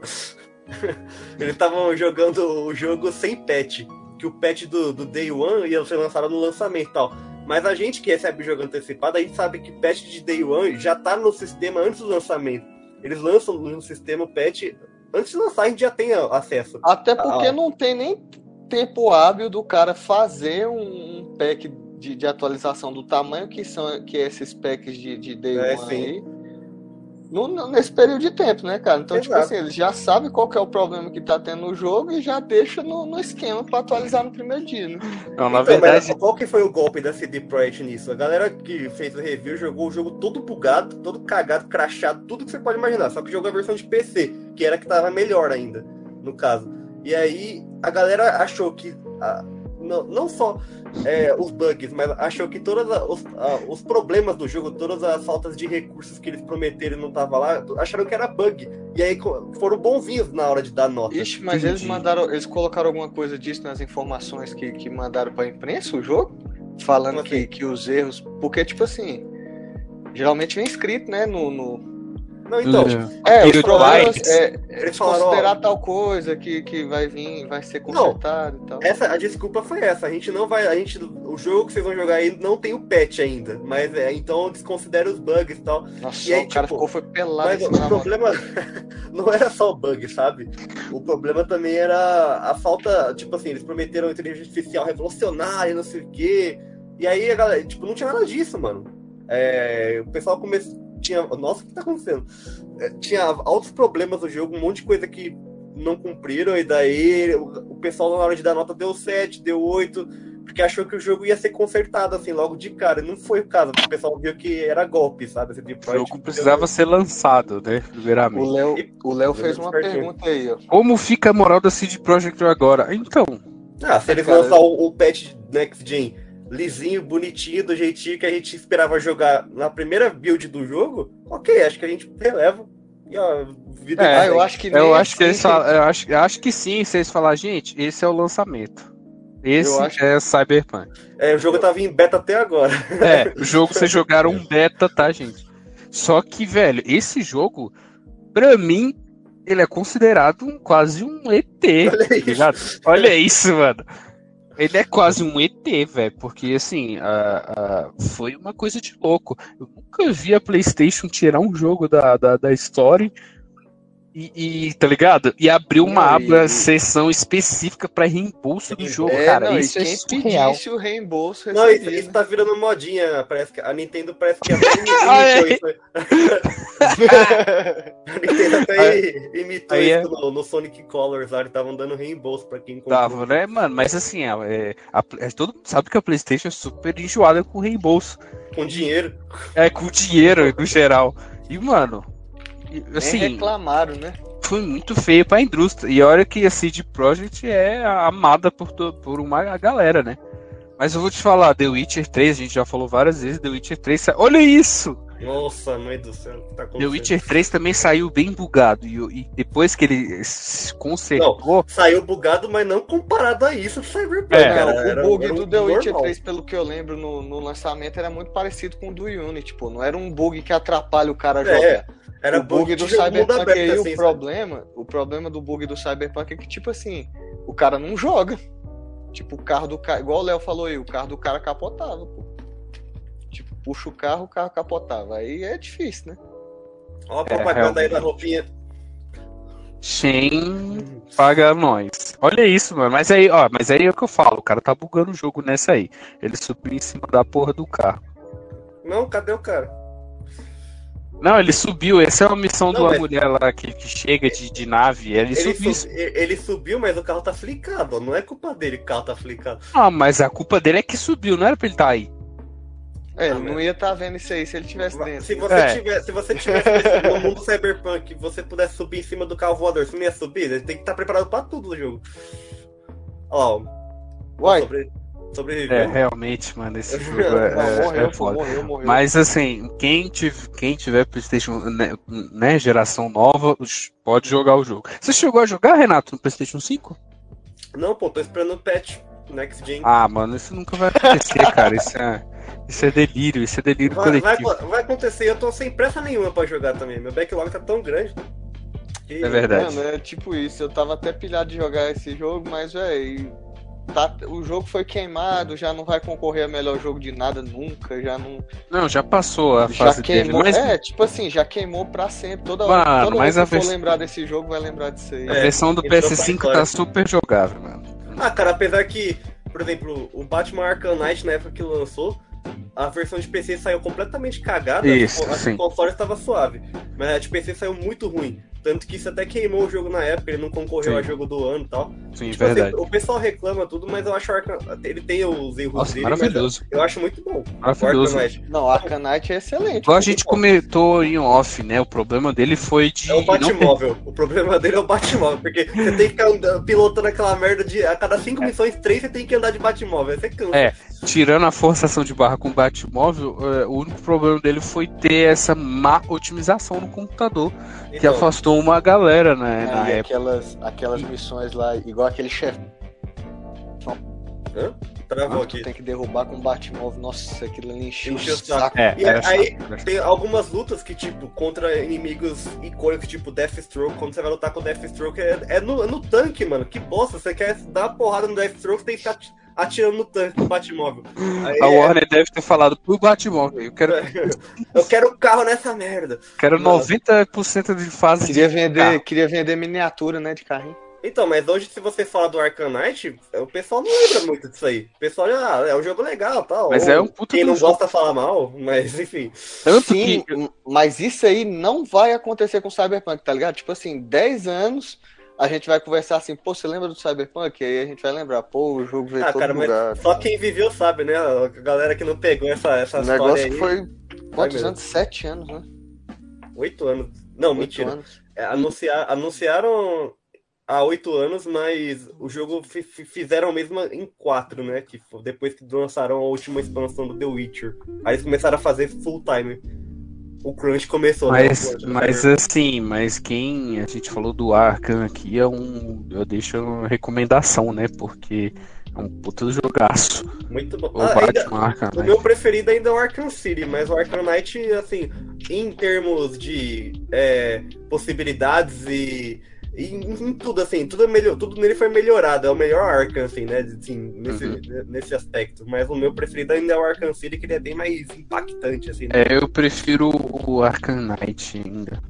eles estavam jogando o jogo sem patch. Que o patch do, do Day One ia ser lançado no lançamento e tal. Mas a gente que recebe o jogo antecipado, a gente sabe que patch de Day One já tá no sistema antes do lançamento. Eles lançam no sistema o patch. Antes de lançar, a gente já tem acesso.
Até porque
Ah.
não tem nem tempo hábil do cara fazer um, pack de, de atualização do tamanho que são que é esses packs de, de Day
É,
One
sim.
aí. No- no- nesse período de tempo, né, cara? Então, tipo
Exato.
assim, eles já sabem qual que é o problema que tá tendo no jogo e já deixa no, no esquema pra atualizar no primeiro dia, né?
Não, na
Então,
verdade,
mas qual que foi o golpe da CD Projekt nisso? A galera que fez o review jogou o jogo todo bugado, todo cagado, crachado, tudo que você pode imaginar. Só que jogou a versão de PC, que era a que tava melhor ainda, no caso. E aí a galera achou que. ah, não, não só é, os bugs, mas achou que todos os, os problemas do jogo, todas as faltas de recursos que eles prometeram e não tava lá, acharam que era bug. E aí foram bonzinhos na hora de dar nota.
Ixi, mas eles
Entendi.
mandaram, eles colocaram alguma coisa disso nas informações que, que mandaram pra imprensa o jogo? Falando
Como
que,
assim?
que os erros. Porque, tipo assim, geralmente vem escrito, né? No. no...
Não, então,
É,
Period
os problemas
Lights.
é,
eles falaram, ó,
considerar tal coisa que, que vai vir, vai ser consertado e tal.
Essa, a desculpa foi essa. A gente não vai. A gente, o jogo que vocês vão jogar aí não tem o patch ainda. Mas é, então desconsidera os bugs e tal.
Nossa,
e aí,
o cara
tipo,
ficou foi pelado
Mas o problema não era só o bug, sabe? O problema também era a falta. Tipo assim, eles prometeram inteligência artificial revolucionária, não sei o quê. E aí a galera, tipo, não tinha nada disso, mano. É, o pessoal começou. Tinha. Nossa, o que tá acontecendo? É, tinha altos problemas no jogo, um monte de coisa que não cumpriram, e daí o, o pessoal na hora de dar nota deu 7, deu 8, porque achou que o jogo ia ser consertado, assim, logo de cara. Não foi o caso, porque o pessoal viu que era golpe, sabe? Esse tipo
o jogo precisava ser lançado, né?
O
Primeiramente.
Léo, o Léo fez uma
certinho.
pergunta aí, ó.
Como fica a moral da CD Projekt agora? Então,
Ah, se eles
Cara,
lançar o, o patch Next Gen lisinho, bonitinho, do jeitinho que a gente esperava jogar na primeira build do jogo, ok, acho que a gente releva. E ó, vida
É,
eu acho que
eu acho que eles falam, eu acho, eu acho que sim, se eles falar, gente, esse é o lançamento. Esse
Eu acho-
é Cyberpunk.
É, o jogo tava em beta até agora.
É, o jogo vocês jogaram um beta, tá, gente? Só que, velho, esse jogo, pra mim, ele é considerado um, quase um ET.
Olha
tá
isso.
Olha isso, mano. Ele é quase um ET, velho, porque assim, foi uma coisa de louco. Eu nunca vi a PlayStation tirar um jogo da, da, da Story E, e, tá ligado? E abriu uma
Não,
aba,
e-
seção específica pra reembolso do jogo,
É,
cara.
não,
isso
e
é surreal.
pedisse o reembolso
Não, isso, isso
né?
tá virando modinha. Parece que a Nintendo parece que até
Ah, é.
imitou isso. A Nintendo até imitou
Aí é-
isso no, no Sonic Colors lá. Eles estavam dando reembolso pra quem comprou.
Tava, né, mano? Mas assim, é, é, a- é, todo mundo sabe que a PlayStation é super enjoada com reembolso.
Com dinheiro.
É, com dinheiro no geral. E, mano, e,
Nem
assim,
reclamaram, né?
foi muito feio pra indústria. E olha que a CD Projekt é amada por, por uma galera, né? Mas eu vou te falar, The Witcher 3, a gente já falou várias vezes, The Witcher 3. sa- Olha isso!
Nossa, mãe do céu. o que Tá
The
acontecendo?
Witcher 3 também saiu bem bugado. E, e depois que ele se consertou.
Saiu bugado, mas não comparado a isso do Cyberpunk.
É,
cara.
Cara,
Era-
o bug
era um
do The Witcher
normal.
3, pelo que eu lembro no, no lançamento, era muito parecido com o do Unity, pô. Não era um bug que atrapalha o cara
É,
jogar.
Era
o bug do
de mundo
Cyberpunk
aberto,
aí,
assim,
o
sabe?
problema, o problema do bug do Cyberpunk é que, tipo assim, o cara não joga. Tipo, o carro do cara, igual o Léo falou aí, o carro do cara capotava, pô. Puxa o carro, o carro capotava. Aí é difícil, né?
Ó a propaganda aí da roupinha.
Shen paga nós. Olha isso, mano. Mas aí, ó, mas aí é o que eu falo, o cara tá bugando o jogo nessa aí. Ele subiu em cima da porra do carro.
Não, cadê o cara?
Não, ele subiu. Essa é uma missão de uma
mas-
mulher lá que, que chega de, de nave. Ele,
Ele,
subiu.
sub- ele subiu, mas o carro tá flicado. ó. Não é culpa dele que o carro tá flicado.
Ah, mas a culpa dele é que subiu, não era pra ele estar aí.
É,
Ah,
ele não ia estar vendo isso aí se ele tivesse dentro.
Se você,
É.
tiver, se você tivesse no mundo cyberpunk e você pudesse subir em cima do carro voador, você não ia subir? Ele tem que estar preparado pra tudo no jogo. Ó,
Uai,
sobre, sobreviveu.
É, realmente, mano, esse jogo é,
não,
é-
morreu,
é foda.
morreu, morreu.
Mas assim, quem, tiv- quem tiver PlayStation, né, né, geração nova, pode jogar o jogo. Você chegou a jogar, Renato, no PlayStation 5?
Não, pô, tô esperando o patch Next Gen.
Ah, mano, isso nunca vai acontecer, cara. Isso é, isso é delírio, isso é delírio
vai, vai,
coletivo.
vai acontecer, eu tô sem pressa nenhuma pra jogar também. Meu backlog tá tão grande. que-
É verdade.
Mano, é tipo isso. Eu tava até pilhado de jogar esse jogo, mas, velho, tá, o jogo foi queimado, já não vai concorrer a melhor jogo de nada nunca, já não.
Não, já passou a
Já
fase dele.
queimou.
Mas
É, tipo assim, já queimou pra sempre. Toda
Mano,
hora, toda
mas
vez
a
que for
vers-
lembrar desse jogo, vai lembrar disso aí.
a
É,
versão do
entrou pra
PS5
história.
tá super jogável, mano.
Ah, cara, apesar que, por exemplo, o Batman Arkham Knight, na época que lançou, a versão de PC saiu completamente cagada.
Isso,
tipo, a
sim.
de console estava suave. Mas a de PC saiu muito ruim. Tanto que isso até queimou o jogo na época, ele não concorreu
Sim.
a jogo do ano e tal.
Sim,
Tipo assim,
verdade.
o pessoal reclama tudo, mas eu acho o Arkham. Ele tem os erros
Nossa,
dele,
maravilhoso.
eu acho muito bom. O
Maravilhoso.
Arkham Knight.
Não, Arcanite é excelente.
Igual a gente comentou em off, né? O problema dele foi de.
É o
não
Batmóvel. O problema dele é o Batmóvel. Porque você tem que ficar pilotando aquela merda de. A cada cinco missões, três você tem que andar de Batmóvel. Você cansa.
É, tirando a forçação de barra com o Batmóvel, é, o único problema dele foi ter essa má otimização no computador, que
Então,
afastou uma galera, né, na
Aí,
época.
aquelas, aquelas missões lá, igual aquele chefe.
travou
Tu
aqui.
tem que derrubar com Batmóvel. Nossa, aquilo ali encheu o
o saco.
saco.
É,
E aí,
chato.
Tem algumas lutas que, tipo, contra inimigos icônicos, tipo Deathstroke, quando você vai lutar com o Deathstroke, é, é no, é no tanque, mano. Que bosta, você quer dar uma porrada no Deathstroke, você tem que ficar atirando no tanque com o Batmóvel. Aí,
A
é,
Warner deve ter falado pro Batmóvel, eu quero,
eu quero o carro nessa merda.
quero
Mano.
90% de fase
Queria
de
vender,
carro.
queria vender miniatura, né, de carrinho.
Então, mas hoje, se você fala do Arkham Knight, o pessoal não lembra muito disso aí. O pessoal, ah, é um jogo legal tal.
Mas
Ou
é um puta
Quem
do
não
jogo.
gosta fala mal, mas enfim.
Tanto
Sim,
que
mas isso aí não vai acontecer com o Cyberpunk, tá ligado? Tipo assim, 10 anos a gente vai conversar assim, pô, você lembra do Cyberpunk? Aí a gente vai lembrar, pô, o jogo veio
Ah,
todo
cara, mas
bugado.
só quem viveu sabe, né? A galera que não pegou essa, essa
O
história
negócio
aí.
foi quantos
mesmo.
anos? 7 anos, né?
Oito anos. Não,
Oito
mentira.
anos.
É, anunciar, anunciaram há oito anos, mas o jogo fi- fi- fizeram mesmo em quatro, né? Que depois que lançaram a última expansão do The Witcher. Aí eles começaram a fazer full time. O Crunch começou, né?
Mas,
do
mas assim, mas quem a gente falou do Arkham aqui é um. Eu deixo uma recomendação, né? Porque é um puta jogaço.
muito bom.
O
Ah, ainda-
Arkham.
O
né?
meu preferido ainda é o Arkham City, mas o Arkham Knight, assim, em termos de é, possibilidades e em, em tudo, assim, tudo, é melhor, tudo nele foi melhorado. É o melhor Arkham, assim, né? Assim, nesse,
Uhum.
nesse aspecto. Mas o meu preferido ainda é o Arkham City, que ele é bem mais impactante, assim. né?
É, eu prefiro o Arkham Knight ainda.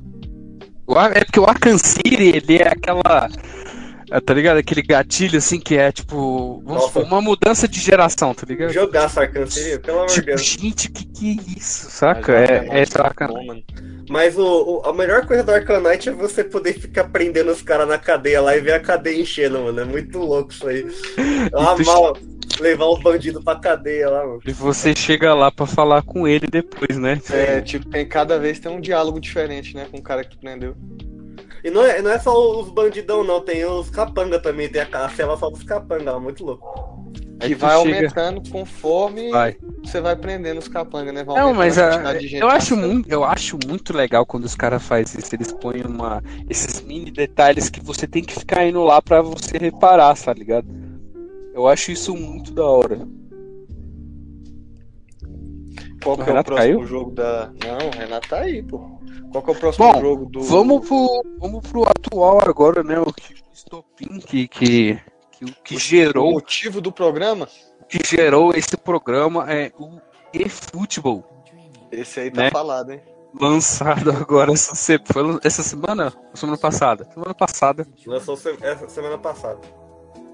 É porque o Arkham City, ele é aquela. É, Tá ligado? Aquele gatilho assim que é tipo. Vamos
Nossa.
supor, uma mudança de geração, tá ligado?
Jogar Sarkhan seria, pelo amor de
Tipo,
Deus.
gente, que que é isso, saca?
O
É, é
bom, mano.
Mas o, o- a melhor coisa do Arcanite é você poder ficar prendendo os caras na cadeia lá e ver a cadeia enchendo, mano. É muito louco isso aí. Ah,
tu
mal, levar os bandidos pra cadeia lá, mano.
E você chega lá pra falar com ele depois, né?
É, tipo, tem cada vez tem um diálogo diferente, né? Com o cara que prendeu.
E não é, não é só os bandidão, não. Tem os capanga também. Tem a, a cela só dos capanga lá. Muito louco.
Que vai
chega-
aumentando conforme
Vai.
você vai prendendo os capangas, né? Vai
Não, mas
a
a-
de gente
eu, acho muito, eu acho muito legal quando os caras fazem isso. Eles põem uma, esses mini detalhes que você tem que ficar indo lá pra você reparar, tá ligado? Eu acho isso muito da hora.
Qual
O
que é o próximo
caiu?
jogo da. Não, o Renato tá aí, pô. Qual que é o próximo
Bom,
jogo do.
Vamos pro, vamos pro atual agora, né? O que- o estopim que, que, que, o que
O
gerou
motivo do programa?
que gerou esse programa é o eFootball,
Esse aí tá
Né?
falado, hein?
lançado agora essa, se- essa semana? Semana passada? Semana passada.
Lançou se- essa semana passada.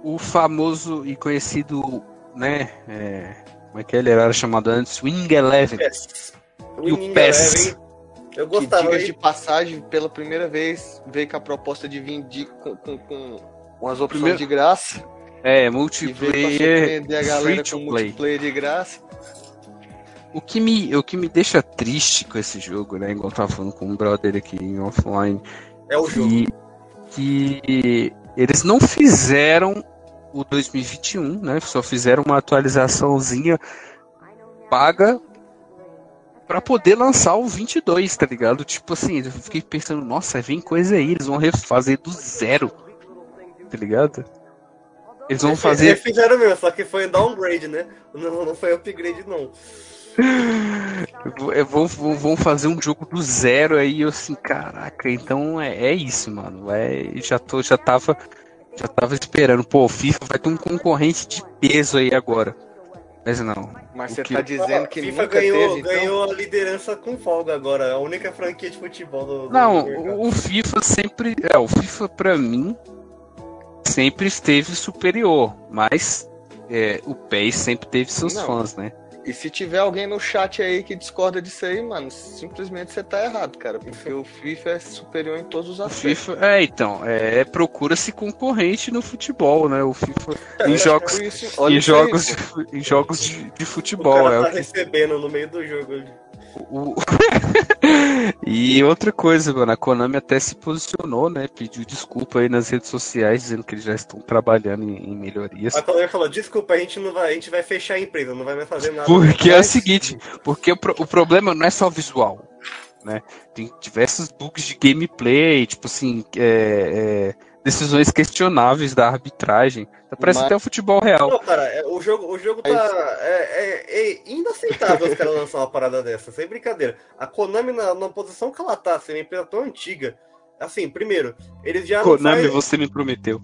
o famoso e conhecido, né? é, como é que ele era chamado antes? Wing Eleven.
PES.
E o
Winning
PES.
Eu
Que
gostava.
diga
hein?
de passagem, pela primeira vez, veio com a proposta de vir de, com, com, com umas opções
Primeiro-
de graça.
É,
E
multiplayer,
surpreender a
free
galera
to
com
play.
multiplayer de graça.
O que, me, o que me deixa triste com esse jogo, né? Igual eu tava falando com um brother aqui em offline,
É o jogo.
que, que eles não fizeram o 2021, né? Só fizeram uma atualizaçãozinha paga pra poder lançar o 22, tá ligado? Tipo assim, eu fiquei pensando, nossa, vem coisa aí, eles vão refazer do zero, tá ligado? Eles vão
Eles
fazer
fizeram mesmo, só que foi downgrade, né? Não, não foi upgrade, não.
Vão, vão, vão fazer um jogo do zero aí, eu assim, caraca, então é, é isso, mano. É, já, tô, já, tava, já tava esperando, pô, o FIFA vai ter um concorrente de peso aí agora. Mas não.
Mas você
que-
tá dizendo que
FIFA
nunca
ganhou,
teve, então?
ganhou a liderança com folga agora. É a única franquia de futebol do. do
Não,
mercado.
o FIFA sempre. É, o FIFA pra mim sempre esteve superior, mas é, o PES sempre teve seus
Não.
fãs, né?
E se tiver alguém no chat aí que discorda disso aí, mano, simplesmente você tá errado, cara. Porque o FIFA é superior em todos os
O
aspectos.
FIFA, é, então, é, procura-se concorrente no futebol, né? O FIFA em jogos,
isso, olha
em
aí,
jogos, em jogos de, de
O
futebol.
cara
É
tá
o que,
recebendo no meio do jogo.
O- e outra coisa, mano, a Konami até se posicionou, né? Pediu desculpa aí nas redes sociais, dizendo que eles já estão trabalhando em, em melhorias.
A Colônia falou, desculpa, a gente não vai, a gente vai fechar a empresa, não vai mais fazer nada.
Porque é o seguinte, porque o, pro- o problema não é só visual, né? Tem diversos bugs de gameplay, tipo assim, é, é, decisões questionáveis da arbitragem. Parece
Mas-
até o futebol real.
Não, cara, é- o jogo, o jogo tá. É, é- é inaceitável os caras lançar uma parada dessa, sem brincadeira. A Konami, na, na posição que ela tá, sendo uma empresa tão antiga. Assim, primeiro, eles já
Konami,
faz-
você me prometeu.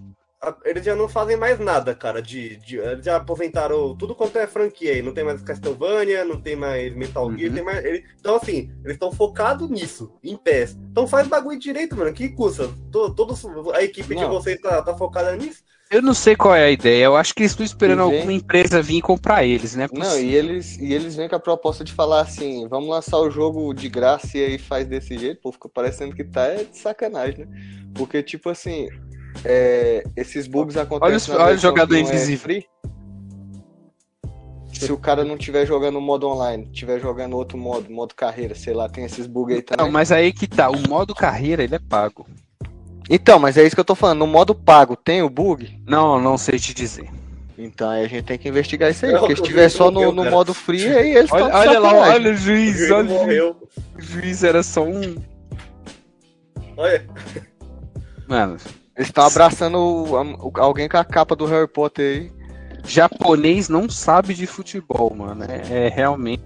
Eles já não fazem mais nada, cara. De, de- eles já aposentaram tudo quanto é franquia aí. Não tem mais Castlevania, não tem mais Metal Gear,
Uhum.
tem mais. ele- então, assim, eles estão focados nisso, em pés. Então faz bagulho direito, mano. Que custa? To- Todos, a equipe de
Não.
vocês tá, tá focada nisso?
Eu não sei qual é a ideia. Eu acho que eles estão esperando
vem-
alguma empresa vir comprar eles, né?
Não, e eles, e eles vêm com a proposta de falar assim, vamos lançar o jogo de graça e aí faz desse jeito, pô, fica parecendo que tá é de sacanagem, né? Porque, tipo assim, é, esses bugs acontecem na
olha o jogador
é
invisível.
free. Se o cara não tiver jogando o modo online, tiver jogando outro modo, modo carreira, sei lá, tem esses bugs aí também.
Não, mas aí que tá. O modo carreira, ele é pago.
Então, mas é isso que eu tô falando, no modo pago tem o bug?
Não, não sei te dizer.
Então aí a gente tem que investigar isso aí,
Não,
porque se tiver só no,
morreu,
no modo free, aí eles
Olha,
estão
olha lá, olha o juiz, olha o juiz. O juiz era só um.
Olha,
Mano,
Eles estão abraçando o- o- alguém com a capa do Harry Potter aí.
japonês não sabe de futebol, mano. É, é realmente.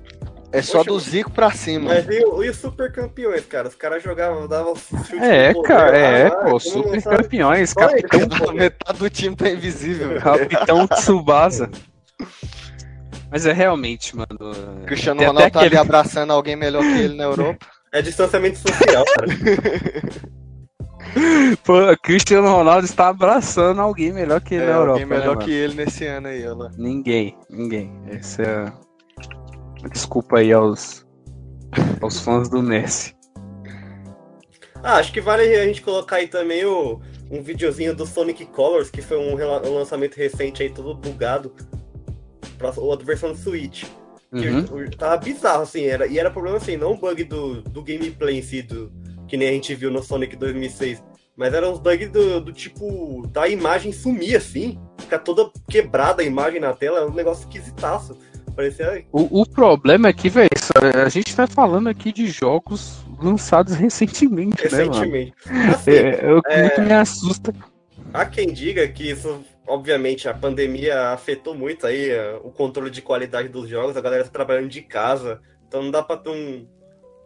É só
Poxa,
do Zico pra cima.
mas e, e os super campeões, cara? Os caras jogavam, davam chute
É, cara,
poder,
é,
ah,
pô,
como não
super campeões, capitão,
Metade do time tá invisível.
capitão Tsubasa. Mas é realmente, mano.
Cristiano
tem
Ronaldo tá ali
aquele-
abraçando alguém melhor que ele na Europa.
É distanciamento social, cara.
Pô, Cristiano Ronaldo está abraçando alguém melhor que ele
É,
na Europa.
alguém melhor
né,
que ele nesse ano aí, olha lá.
Ninguém, ninguém. Essa é. Desculpa aí aos, aos fãs do Messi.
Ah, acho que vale a gente colocar aí também o, um videozinho do Sonic Colors, que foi um, um lançamento recente aí, todo bugado, pra outra versão do Switch. Que
Uhum.
o- o- tava bizarro, assim, era, e era problema assim, não um bug do, do gameplay em si, do, que nem a gente viu no Sonic 2006, mas eram uns bugs do, do tipo, da imagem sumir, assim, ficar toda quebrada a imagem na tela, é um negócio esquisitaço. Parecia
O, o problema é que, velho, a gente tá falando aqui de jogos lançados recentemente, né, mano?
recentemente. Assim,
É, é o que muito me assusta.
Há quem diga que isso, obviamente, a pandemia afetou muito aí eh, o controle de qualidade dos jogos, a galera tá trabalhando de casa, então não dá pra ter um,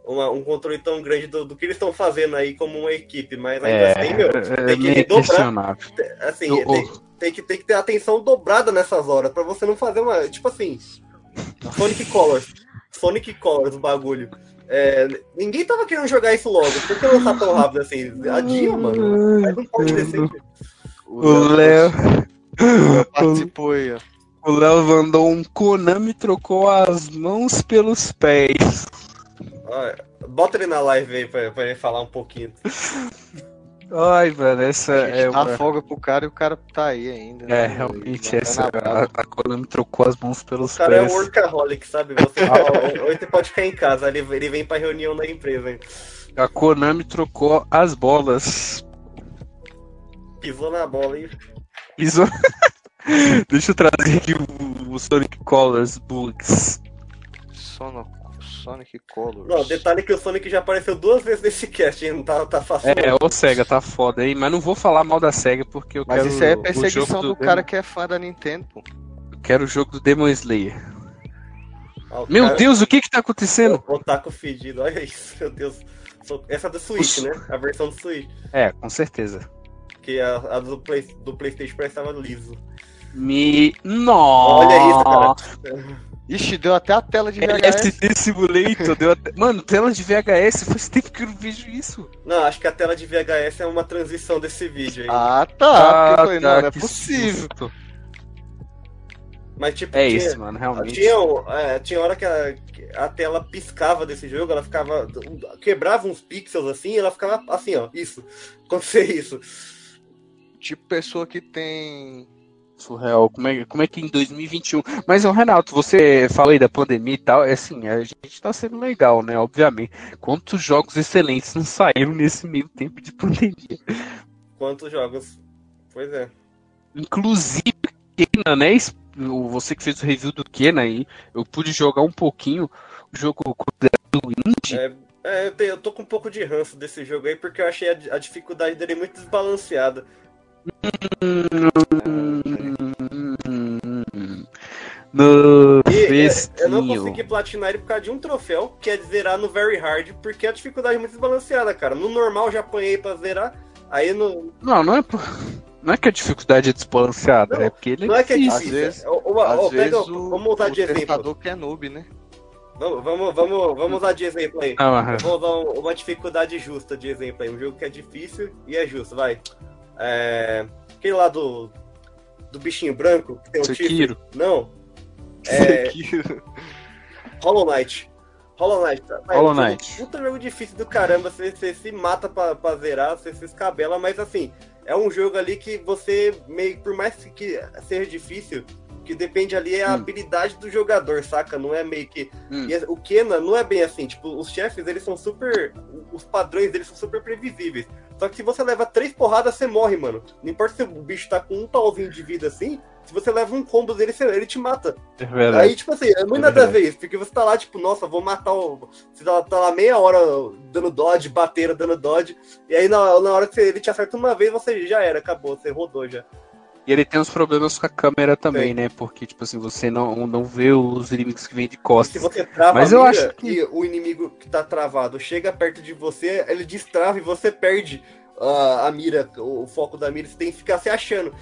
uma- um controle tão grande do, do que eles estão fazendo aí como uma equipe, mas ainda
É,
assim, meu,
é
tem que
questionável.
assim, tem, tem que, tem que ter atenção dobrada nessas horas, pra você não fazer uma, tipo assim, Sonic Colors, Sonic Colors, o bagulho. É, ninguém tava querendo jogar isso logo, por que lançar tão rápido assim? Adia, mano. Mas não pode ser sempre.
O Léo.
participou aí, ó.
O Léo mandou um Konami e trocou as mãos pelos pés.
Bota ele na live aí pra, pra ele falar um pouquinho.
Ai, velho, essa é uma...
folga pro cara e o cara tá aí ainda.
É,
né?
realmente,
Vai
essa,
brava.
a, a Konami trocou as mãos pelos
O cara é
pés.
um workaholic, sabe? Você fala, hoje você pode ficar em casa, ele, ele vem pra reunião da empresa. hein?
A Konami trocou as bolas.
Pisou na bola e.
Isso... Deixa eu trazer aqui o, o Sonic Colors Bugs.
Sono- Sonic Colors.
Não, detalhe que o Sonic já apareceu duas vezes nesse cast, hein? Não tá, tá fácil.
É, ô SEGA, tá foda aí, mas não vou falar mal da SEGA porque eu
Mas
quero
isso aí é
o
perseguição
jogo
do,
do
cara que é fã da Nintendo, pô.
eu quero o jogo do Demon Slayer.
Ah,
Meu
cara-
Deus, o que que tá acontecendo?
O Otaku fedido, olha isso, meu Deus. Essa é do Switch, né? A versão do Switch.
É, com certeza.
Que a, a do, Play, do PlayStation parece que tava liso.
Me. Nossa!
Olha isso, cara.
Ixi, deu até a tela de VHS.
LSD Simulator deu até... Mano, tela de VHS, faz tempo que eu não vejo isso.
Não, acho que a tela de VHS é uma transição desse vídeo aí.
Ah, tá. falei,
tá,
não, não é possível.
susto.
Mas tipo,
É
tinha,
isso, mano, realmente.
tinha, é, tinha hora que a, a tela piscava desse jogo, ela ficava. quebrava uns pixels assim, e ela ficava assim, ó. Isso. Acontecer isso.
Tipo pessoa que tem.
Surreal. Como é, como é que em 2021. Mas, ô, Renato, você falou aí da pandemia e tal. É assim, a gente tá sendo legal, né? Obviamente. Quantos jogos excelentes não saíram nesse meio tempo de pandemia?
Quantos jogos. Pois é.
Inclusive, Kena, né? O- Você que fez o review do Kena aí, eu pude jogar um pouquinho o jogo considerado indie.
É, é, eu, tenho- eu tô com um pouco de ranço desse jogo aí, porque eu achei a, a dificuldade dele muito desbalanceada.
No
E eu não consegui platinar ele por causa de um troféu, que é zerar no Very Hard, porque a dificuldade é muito desbalanceada, cara. No normal eu já apanhei pra zerar, aí no.
Não, não é, por- não é que a dificuldade é desbalanceada,
Não,
é porque ele
Não é que é
difícil.
Às vezes- Às vezes
pega-
o,
vamos usar
o
de exemplo.
que é noob, né?
Vamos, vamos, vamos, vamos usar de exemplo aí.
Mas-
Vou dar um- uma dificuldade justa de exemplo aí. Um jogo que é difícil e é justo, vai. É, Aquele lá do. Do bichinho branco, que tem um
Sekiro.
chifre. Não. É, Hollow Knight. Hollow Knight. tá? Vai,
Hollow
um jogo-
Knight.
Puta jogo difícil do caramba. Você, você se mata pra, pra zerar, você se escabela, mas assim, é um jogo ali que você, meio, por mais que seja difícil, que depende ali é a
Hum.
habilidade do jogador, saca? Não é meio que.
Hum.
E o Kena não é bem assim, tipo, os chefes, eles são super. Os padrões deles são super previsíveis. Só que se você leva três porradas, você morre, mano. Não importa se o bicho tá com um pauzinho de vida assim, se você leva um combo dele, ele te mata.
É verdade.
Aí, tipo assim, é muito
É
nada a ver porque você tá lá, tipo, nossa, vou matar o. Você tá, tá lá meia hora dando dodge, bateira, dando dodge, e aí na, na hora que ele te acerta uma vez, você já era, acabou, você rodou já.
E ele tem uns problemas com a câmera também,
Tem.
né? Porque, tipo assim, você não, não vê os inimigos que vêm de
E se
costas.
você trava
Mas eu acho que-
o inimigo que tá travado chega perto de você, ele destrava e você perde a, a mira, o, o foco da mira, você tem que ficar se achando.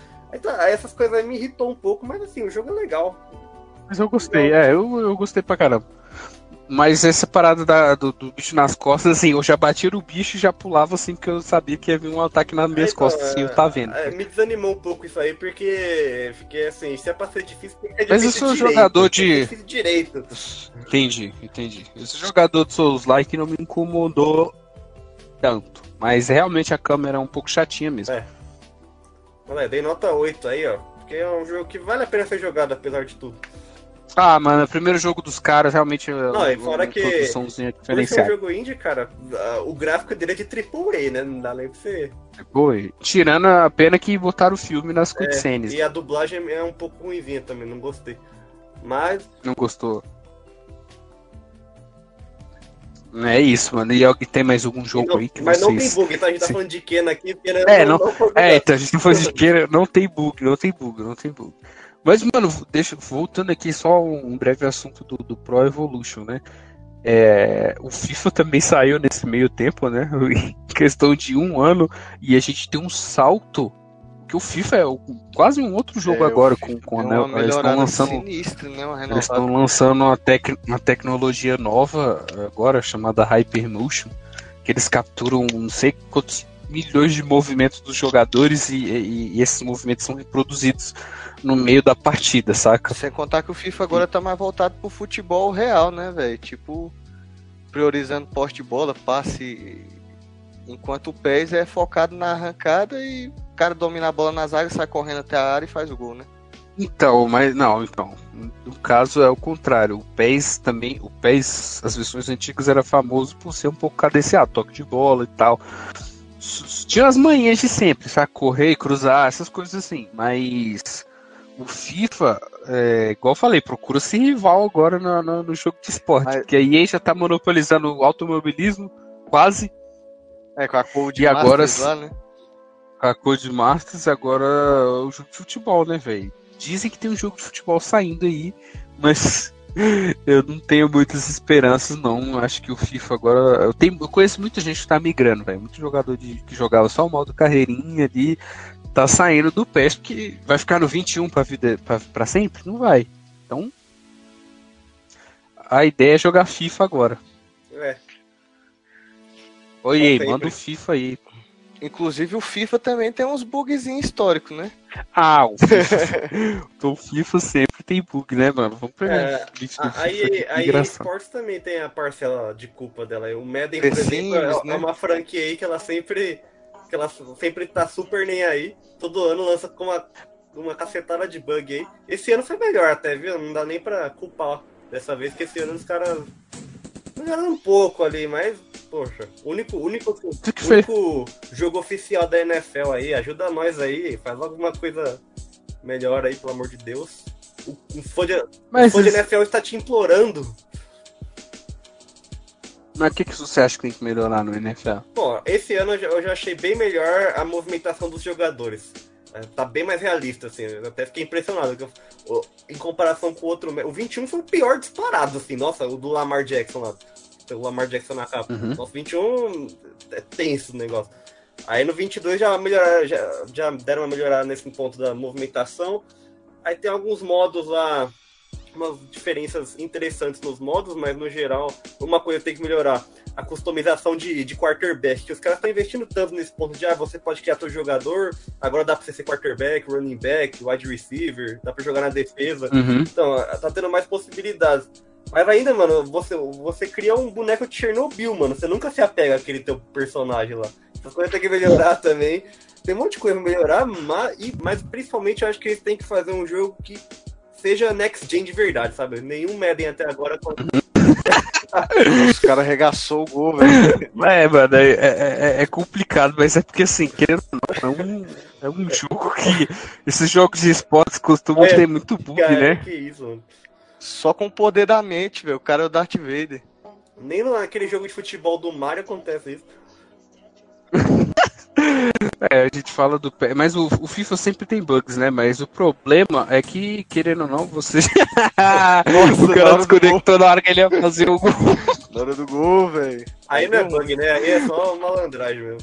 Aí essas coisas aí me irritou um pouco, mas assim, o jogo é legal.
Mas eu gostei, é, eu, eu gostei pra caramba. Mas essa parada da- do, do bicho nas costas, assim, eu já batia no bicho e já pulava assim, porque eu sabia que ia vir um ataque nas minhas
Então,
costas, assim, eu tá vendo.
é, me desanimou um pouco isso aí, porque fiquei assim, se é pra ser difícil, tem que ser
Mas eu
difícil
sou
direito,
jogador de-
difícil direito.
Entendi, entendi. Esse jogador de Souls like não me incomodou tanto. Mas realmente a câmera é um pouco chatinha mesmo.
É. Olha, dei nota 8 aí, ó. Porque é um jogo que vale a pena ser jogado, apesar de tudo.
Ah, mano, o primeiro jogo dos caras realmente
Não, e
é
fora que- Por ser um
diferenciada.
jogo indie, cara, o gráfico dele é de AAA, né? Não dá nem pra você.
Foi. Tirando a pena que botaram o filme nas cutscenes.
E a dublagem é um pouco ruimzinha também, não gostei. Mas,
Não gostou. É isso, mano. E alguém tem mais algum jogo
não,
aí que
mas não tem
vocês...
bug, tá? A gente tá
Sim.
falando de Kena aqui. Kena
É, não-
foi
É,
jogado.
então a gente não foi de queira, não tem bug, não tem bug, não tem bug. Mas, mano, deixa, voltando aqui só um breve assunto do, do Pro Evolution, né? É, o FIFA também saiu nesse meio tempo, né? Em questão de um ano, e a gente tem um salto. Que o FIFA é quase um outro jogo
É,
agora, com, com
uma
né, eles estão lançando
sinistra, né?
Eles estão lançando uma, tec uma tecnologia nova agora, chamada Hypermotion, que eles capturam não sei quantos milhões de movimentos dos jogadores e, e- e esses movimentos são reproduzidos no meio da partida, saca?
Sem contar que o FIFA agora tá mais voltado pro futebol real, né, velho? Tipo, priorizando poste de bola, passe. Enquanto o PES é focado na arrancada e o cara domina a bola na zaga, sai correndo até a área e faz o gol, né?
Então, mas não, então. No caso é o contrário. O PES também, o PES, as versões antigas era famoso por ser um pouco cadenciado, toque de bola e tal. Tinha as manhãs de sempre, sabe? Correr, cruzar, essas coisas assim. Mas o FIFA, é, igual eu falei, procura-se rival agora no, no- no jogo de esporte.
Mas-
Porque a EA já tá monopolizando o automobilismo, quase,
É, com a Cold
E agora
lá, né?
A Code Masters, agora o jogo de futebol, né, velho? Dizem que tem um jogo de futebol saindo aí, mas eu não tenho muitas esperanças, não. Acho que o FIFA agora. Eu, tenho, eu conheço muita gente que tá migrando, velho. Muito jogador de, que jogava só o modo carreirinha ali. Tá saindo do PES, porque vai ficar no 21 pra, vida, pra, pra sempre? Não vai. Então. A ideia é jogar FIFA agora.
É.
Oi,
sempre.
manda o FIFA aí.
Inclusive o FIFA também tem uns bugzinhos históricos, né?
Ah, o FIFA. o FIFA sempre tem bug, né, mano? Vamos pegar
É, A,
FIFA
a. Sports também tem a parcela de culpa dela. O Madden, por exemplo, é,
né?
é uma franquia aí que ela sempre. que ela sempre tá super nem aí. Todo ano lança com uma, uma cacetada de bug aí. Esse ano foi melhor até, viu? Não dá nem pra culpar dessa vez, que esse ano os caras. melhoraram um pouco ali, mas. Poxa, o único, único, único jogo oficial da NFL aí, ajuda nós aí, faz alguma coisa melhor aí, pelo amor de Deus. O, o fã de,
Mas,
o fã de NFL está te implorando.
mas o que, que você acha que tem que melhorar no NFL?
Bom, esse ano eu já, eu já achei bem melhor a movimentação dos jogadores. É, tá bem mais realista, assim. Eu até fiquei impressionado. que eu- o- em comparação com o outro. O 21 foi o pior disparado, assim. Nossa, o do Lamar Jackson lá. O Lamar Jackson na capa.
Uhum.
Nossa, 21 é tenso o negócio. Aí no 22 já, melhoraram, já, já deram uma melhorada nesse ponto da movimentação. Aí tem alguns modos lá, umas diferenças interessantes nos modos, mas no geral, uma coisa tem que melhorar. A customização de, de quarterback, que os caras estão investindo tanto nesse ponto de, ah, você pode criar seu jogador, agora dá pra você ser quarterback, running back, wide receiver, dá pra jogar na defesa.
Uhum.
Então, tá tendo mais possibilidades. Mas ainda, mano, você, você cria um boneco de Chernobyl, mano. Você nunca se apega àquele teu personagem lá. Essas coisas tem que melhorar também. Tem um monte de coisa pra melhorar, mas, e, mas principalmente eu acho que eles têm que fazer um jogo que seja next gen de verdade, sabe? Nenhum Madden até agora.
Os caras arregaçou o gol, velho.
É, mano, é, é- é complicado, mas é porque assim, querendo ou não, é um, é um jogo que esses jogos de esportes costumam
É,
ter muito bug,
Cara,
né?
que isso, mano.
Só com o poder da mente, velho. O cara é o Darth Vader.
Nem naquele jogo de futebol do Mario acontece isso.
É, a gente fala do pé, mas o, o FIFA sempre tem bugs, né? Mas o problema é que, querendo ou não, você. o
na
cara desconectou na hora que ele ia fazer o gol.
Na hora do gol, velho.
Aí não é bug, né? Aí é só malandragem mesmo.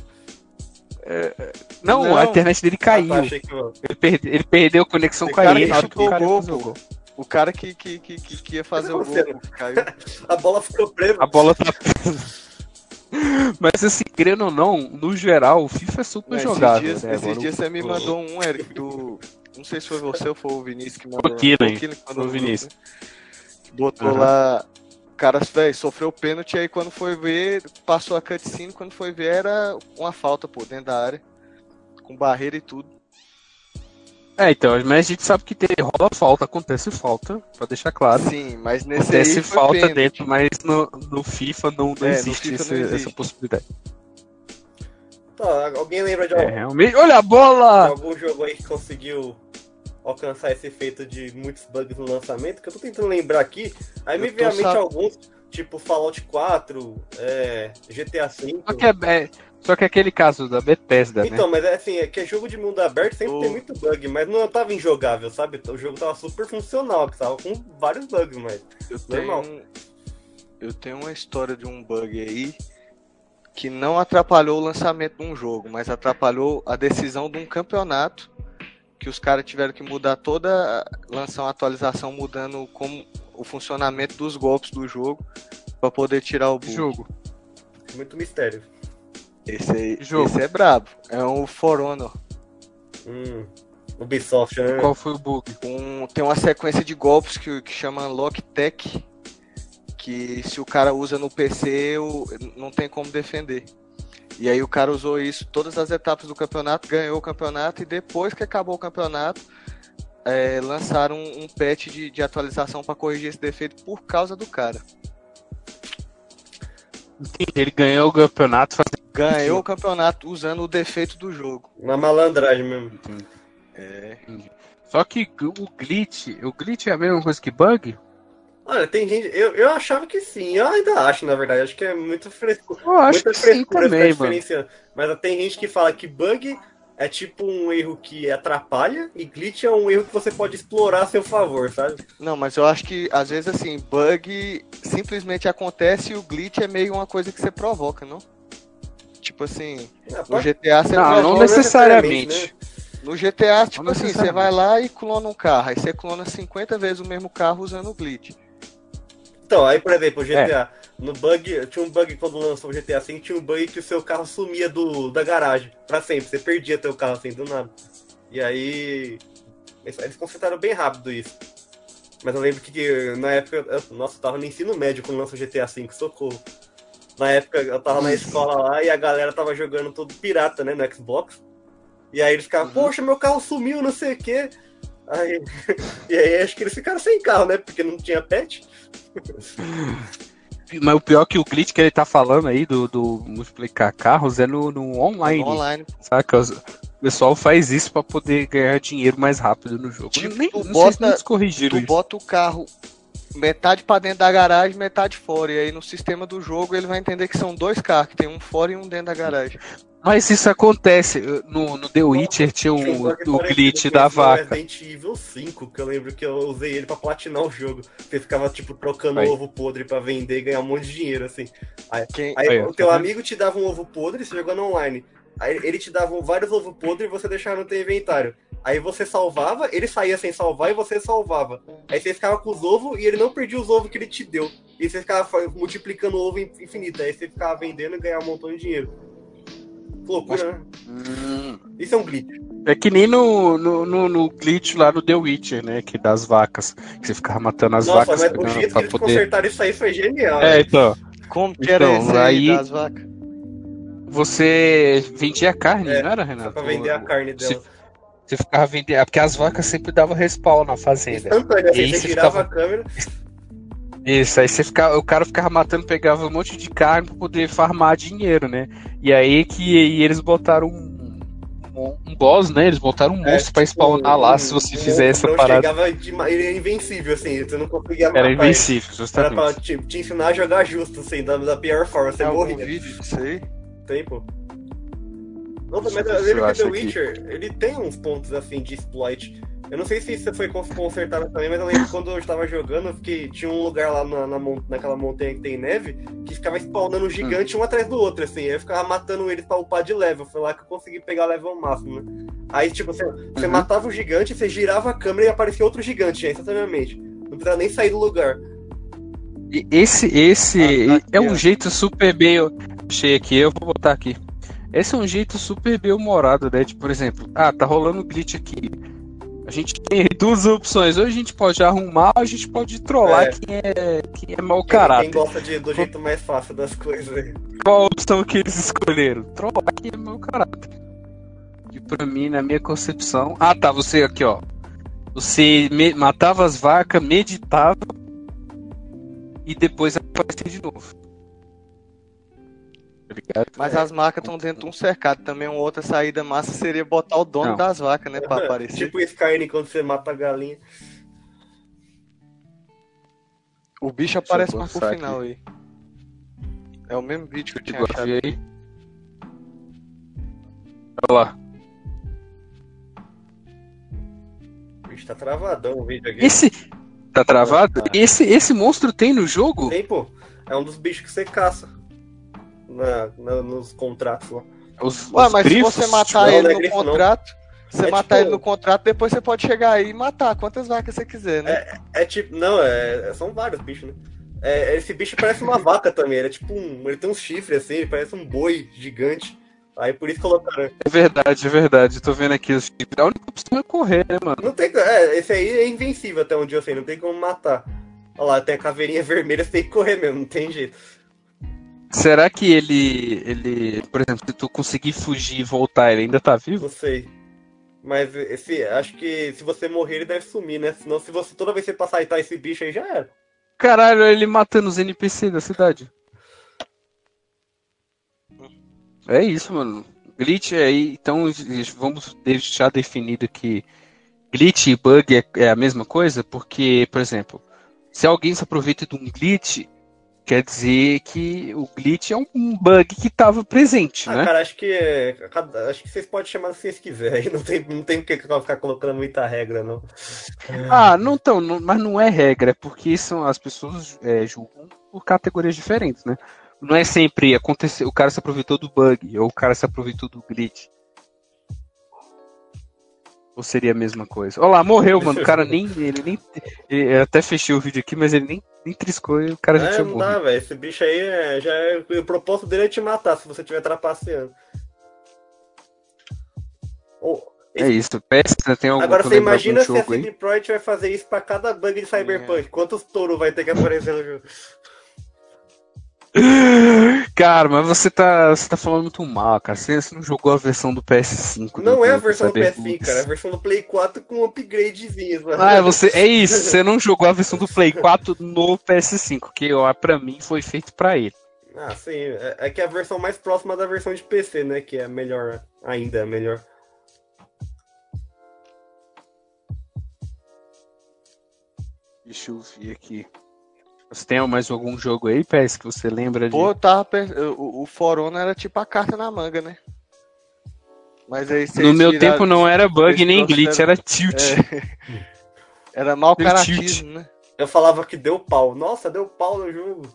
Não,
Não.
a internet dele
Ah,
caiu.
tá, achei que.
Ele, perde- ele perdeu a conexão
Esse
com a
cara
EA
que
o
chutou
cara
o gol,
o gol.
O cara que, que, que, que, que ia fazer o gol caiu.
A bola ficou presa.
A bola tá. Mas assim, querendo ou não, no geral, o FIFA é super
Esses
jogável.
dias,
né?
esses dias
o-
você me mandou um, Eric, do. Não sei se foi você ou foi o Vinícius que mandou.
O Killen,
Foi o Killen que mandou
foi o Vinícius.
Botou
Aham.
lá. O cara, velho, sofreu pênalti, aí quando foi ver, passou a cutscene, quando foi ver era uma falta, pô, dentro da área. Com barreira e tudo.
É, então, mas a gente sabe que tem, rola falta, acontece falta, pra deixar claro.
Sim, mas nesse
Acontece falta
pênalti.
dentro, mas no, no FIFA não, não
É, no
existe
FIFA
esse-
não existe.
essa possibilidade.
Tá, alguém lembra de
É,
algum,
realmente. Olha a bola!
algum jogo aí que conseguiu alcançar esse efeito de muitos bugs no lançamento? Que eu tô tentando lembrar aqui. Aí me
Eu
vem à mente
sab-
alguns, tipo Fallout 4, é, GTA V.
Só que, é, é- só que é aquele caso da Bethesda, né?
Então, mas é assim, é que é jogo de mundo aberto sempre
O-
tem muito bug, mas não tava injogável, sabe? O jogo tava super funcional, que tava com vários bugs, mas.
Eu tenho, eu tenho uma história de um bug aí que não atrapalhou o lançamento de um jogo, mas atrapalhou a decisão de um campeonato que os caras tiveram que mudar toda, lançar uma atualização mudando como o funcionamento dos golpes do jogo para poder tirar o bug.
Jogo.
Muito mistério.
Esse, aí,
Jogo.
esse é brabo. É um For Honor.
Hum. Ubisoft, né?
Qual foi o bug?
Um, tem uma sequência de golpes que, que chama Lock Tech, que se o cara usa no PC, o- não tem como defender. E aí o cara usou isso todas as etapas do campeonato, ganhou o campeonato e depois que acabou o campeonato, é, lançaram um, um patch de, de atualização para corrigir esse defeito por causa do cara.
Entendi, Ele ganhou o campeonato fazendo.
Ganhou o campeonato usando o defeito do jogo.
Na malandragem mesmo.
É.
Só que o glitch, o glitch é a mesma coisa que bug?
Olha, tem gente. Eu, eu achava que sim, eu ainda acho, na verdade. Acho que é muito fresco.
Eu acho
muita
que sim
frescura
também,
ficar
mano.
diferenciando. Mas tem gente que fala que bug é tipo um erro que atrapalha e glitch é um erro que você pode explorar a seu favor, sabe?
Não, mas eu acho que às vezes assim, bug simplesmente acontece e o glitch é meio uma coisa que você provoca, não? Tipo assim,
Ah,
no GTA você
Não, não necessariamente.
né?
No GTA, tipo
Não
assim, você vai lá e clona um carro, aí você clona 50 vezes o mesmo carro usando o glitch.
Então, aí, por exemplo, o
É.
No bug, tinha um bug quando lançou o GTA V, tinha um bug que o seu carro sumia do, da garagem pra sempre. Você perdia teu carro assim do nada. E aí. Eles, consertaram bem rápido isso. Mas eu lembro que, que na época. eu- nossa, eu tava no ensino médio quando lançou o GTA V, socorro. Na época eu tava na escola lá e a galera tava jogando todo pirata, né, no Xbox. E aí eles ficavam, poxa, meu carro sumiu, não sei o quê. Aí, e aí acho que eles ficaram sem carro, né? Porque não tinha pet.
Mas o pior que o glitch que ele tá falando aí do, do multiplicar carros é no, no online.
Online.
Saca? O pessoal faz isso pra poder ganhar dinheiro mais rápido no jogo.
Tipo,
Nem,
tu bota-
se corrigiram
Tu
isso.
bota o carro metade pra dentro da garagem, metade fora. E aí no sistema do jogo ele vai entender que são dois carros, que tem um fora e um dentro da garagem.
Mas isso acontece. No, no The Witcher tinha o, o glitch da vaca.
Resident Evil 5, que eu lembro que eu usei ele pra platinar o jogo. Você ficava, tipo, trocando
Aí.
ovo podre pra vender e ganhar um monte de dinheiro, assim.
Quem...
Aí
Aí,
o teu
tá vendo?
amigo te dava um ovo podre, você jogando online. Aí ele te dava vários ovos podres e você deixava no teu inventário. Aí você salvava, ele saía sem salvar e você salvava. Aí você ficava com os ovos e ele não perdia os ovos que ele te deu. E você ficava multiplicando o ovo infinito. Aí você ficava vendendo e ganhava um montão de dinheiro. Que loucura, né?
Hum.
Isso é um glitch.
É que nem no, no, no, no glitch lá no The Witcher, né? Que das vacas. Que você ficava matando as
Nossa,
vacas
mas o jeito que eles
poder.
consertaram isso aí foi genial.
É, então.
Como que era
Então,
esse aí
aí-
das vacas?
Você vendia carne,
É,
não era,
Só
Renato?
pra vender a carne
Você,
dela.
você ficava vendendo. é Porque as vacas sempre davam respawn na fazenda.
Instantâneo,
E
assim,
aí
você
você
girava
ficava-
a câmera.
Isso, aí você ficava, o cara ficava matando, pegava um monte de carne pra poder farmar dinheiro, né? E aí que e eles botaram um, um, um boss, né? Eles botaram um
É,
monstro pra spawnar lá se você fizer essa
não
parada.
chegava de, ele é invencível, assim, você não conseguia matar
Era
ele.
invencível,
Era
justamente.
pra te, te ensinar a jogar justo, assim, da, da pior forma, você
Tem algum
morria.
vídeo disso aí?
Tem, pô. Não,
Deixa
mas
eu
lembro que The
aqui.
Witcher, ele tem uns pontos, assim, de exploit. Eu não sei se isso foi cons- consertado também, mas eu lembro que quando eu estava jogando, eu fiquei, tinha um lugar lá na, na naquela montanha que tem neve, que ficava spawnando gigante um atrás do outro, assim. Eu ficava matando eles pra upar de level. Foi lá que eu consegui pegar level máximo, né? Aí, tipo, você, você
Uhum.
matava o gigante, você girava a câmera e aparecia outro gigante, instantaneamente. Não precisava nem sair do lugar.
E Esse, esse
Ah, tá aqui,
é um jeito super bem. Achei aqui, eu vou botar aqui. Esse é um jeito super bem humorado, né? Tipo, por exemplo, ah, tá rolando glitch aqui. A gente tem duas opções. Ou a gente pode arrumar, ou a gente pode trollar
É.
quem é, quem é mau caráter.
quem gosta de- do jeito mais fácil das coisas.
Qual a opção que eles escolheram? Trollar quem é mau caráter. E pra mim, na minha concepção. Ah, tá, você aqui, ó. Você matava as vacas, meditava e depois aparecia de novo. Ligado?
Mas as vacas estão dentro de um cercado. Também uma outra saída massa seria botar o dono
Não.
das vacas, né? Pra aparecer.
tipo o Skyrim quando você mata a galinha.
O bicho
Deixa
aparece mais pro final aí. É o mesmo vídeo que eu tinha achado.
vi aí. Olha lá.
Bicho, tá travadão o vídeo aqui.
Esse. Tá travado?
Tá.
Esse, esse monstro tem no jogo?
Tem, pô. É um dos bichos que você caça. Na, na- nos contratos lá.
Os,
Ué,
os
mas
grifos?
se você matar
Não,
ele
não é
no
grifo, não.
contrato, você
É
matar
tipo-
ele no contrato, depois você pode chegar aí e matar quantas vacas você quiser, né?
É tipo. Não, é, são vários bichos, né? É, esse bicho parece uma vaca também. Ele é tipo um. Ele tem uns chifres assim, ele parece um boi gigante. Aí por isso colocaram.
É verdade, é verdade. Tô vendo aqui os chifres. A única opção é correr, né, mano?
Não tem. É, esse aí é invencível até onde eu sei, não tem como matar. Olha lá, tem a caveirinha vermelha, você tem que correr mesmo, não tem jeito.
Será que ele. ele. Por exemplo, se tu conseguir fugir e voltar, ele ainda tá vivo?
Não sei. Mas esse, acho que se você morrer, ele deve sumir, né? Senão, se você toda vez que você passar e tá esse bicho aí, já era.
Caralho, ele matando os NPC da cidade. É isso, mano. Glitch aí, então vamos deixar definido que glitch e bug é, é a mesma coisa, porque, por exemplo, se alguém se aproveita de um glitch, quer dizer que o glitch é um bug que estava presente,
Ah,
né?
cara, acho que é, acho que vocês podem chamar se vocês quiserem. Não tem, não tem porque ficar colocando muita regra, não.
Ah, não tão, não- mas não é regra, é porque são as pessoas é, julgam por categorias diferentes, né? Não é sempre acontecer, o cara se aproveitou do bug ou o cara se aproveitou do glitch. Ou seria a mesma coisa? Olha lá, morreu, mano. O cara nem. Ele nem. ele- eu até fechei o vídeo aqui, mas ele nem, nem triscou e o cara já
É,
tinha
não
morrido.
dá, velho. Esse bicho aí é, já é. O propósito dele é te matar se você estiver trapaceando. Ô,
É isso. PS tem algum
Agora você imagina se a
jogo aí?
CD Projekt vai fazer isso pra cada bug de Cyberpunk. Quantos touros vai ter que aparecer no jogo?
Cara, mas você tá, você tá falando muito mal, cara. Você, você não jogou a versão do PS5. do-
Não é a
do
versão do
Cyberpunk.
PS5, cara. É a versão do Play 4 com upgradezinhos. mano.
Ah, é você, é isso, você não jogou a versão do Play 4 no PS5, que ó, pra mim foi feito pra ele.
Ah, sim. É, é que é a versão mais próxima da versão de PC, né? Que é melhor ainda, é melhor.
Deixa eu ver aqui. Você tem mais algum jogo aí, PS, que você lembra de?
Pô, eu tava o, o For Honor era tipo a carta na manga, né? Mas aí
no meu
tiraram-
tempo não era bug nem glitch,
trouxeram-
era tilt.
É. Era mau
Deu
caratismo, né?
Eu falava que deu pau. Nossa, deu pau no jogo.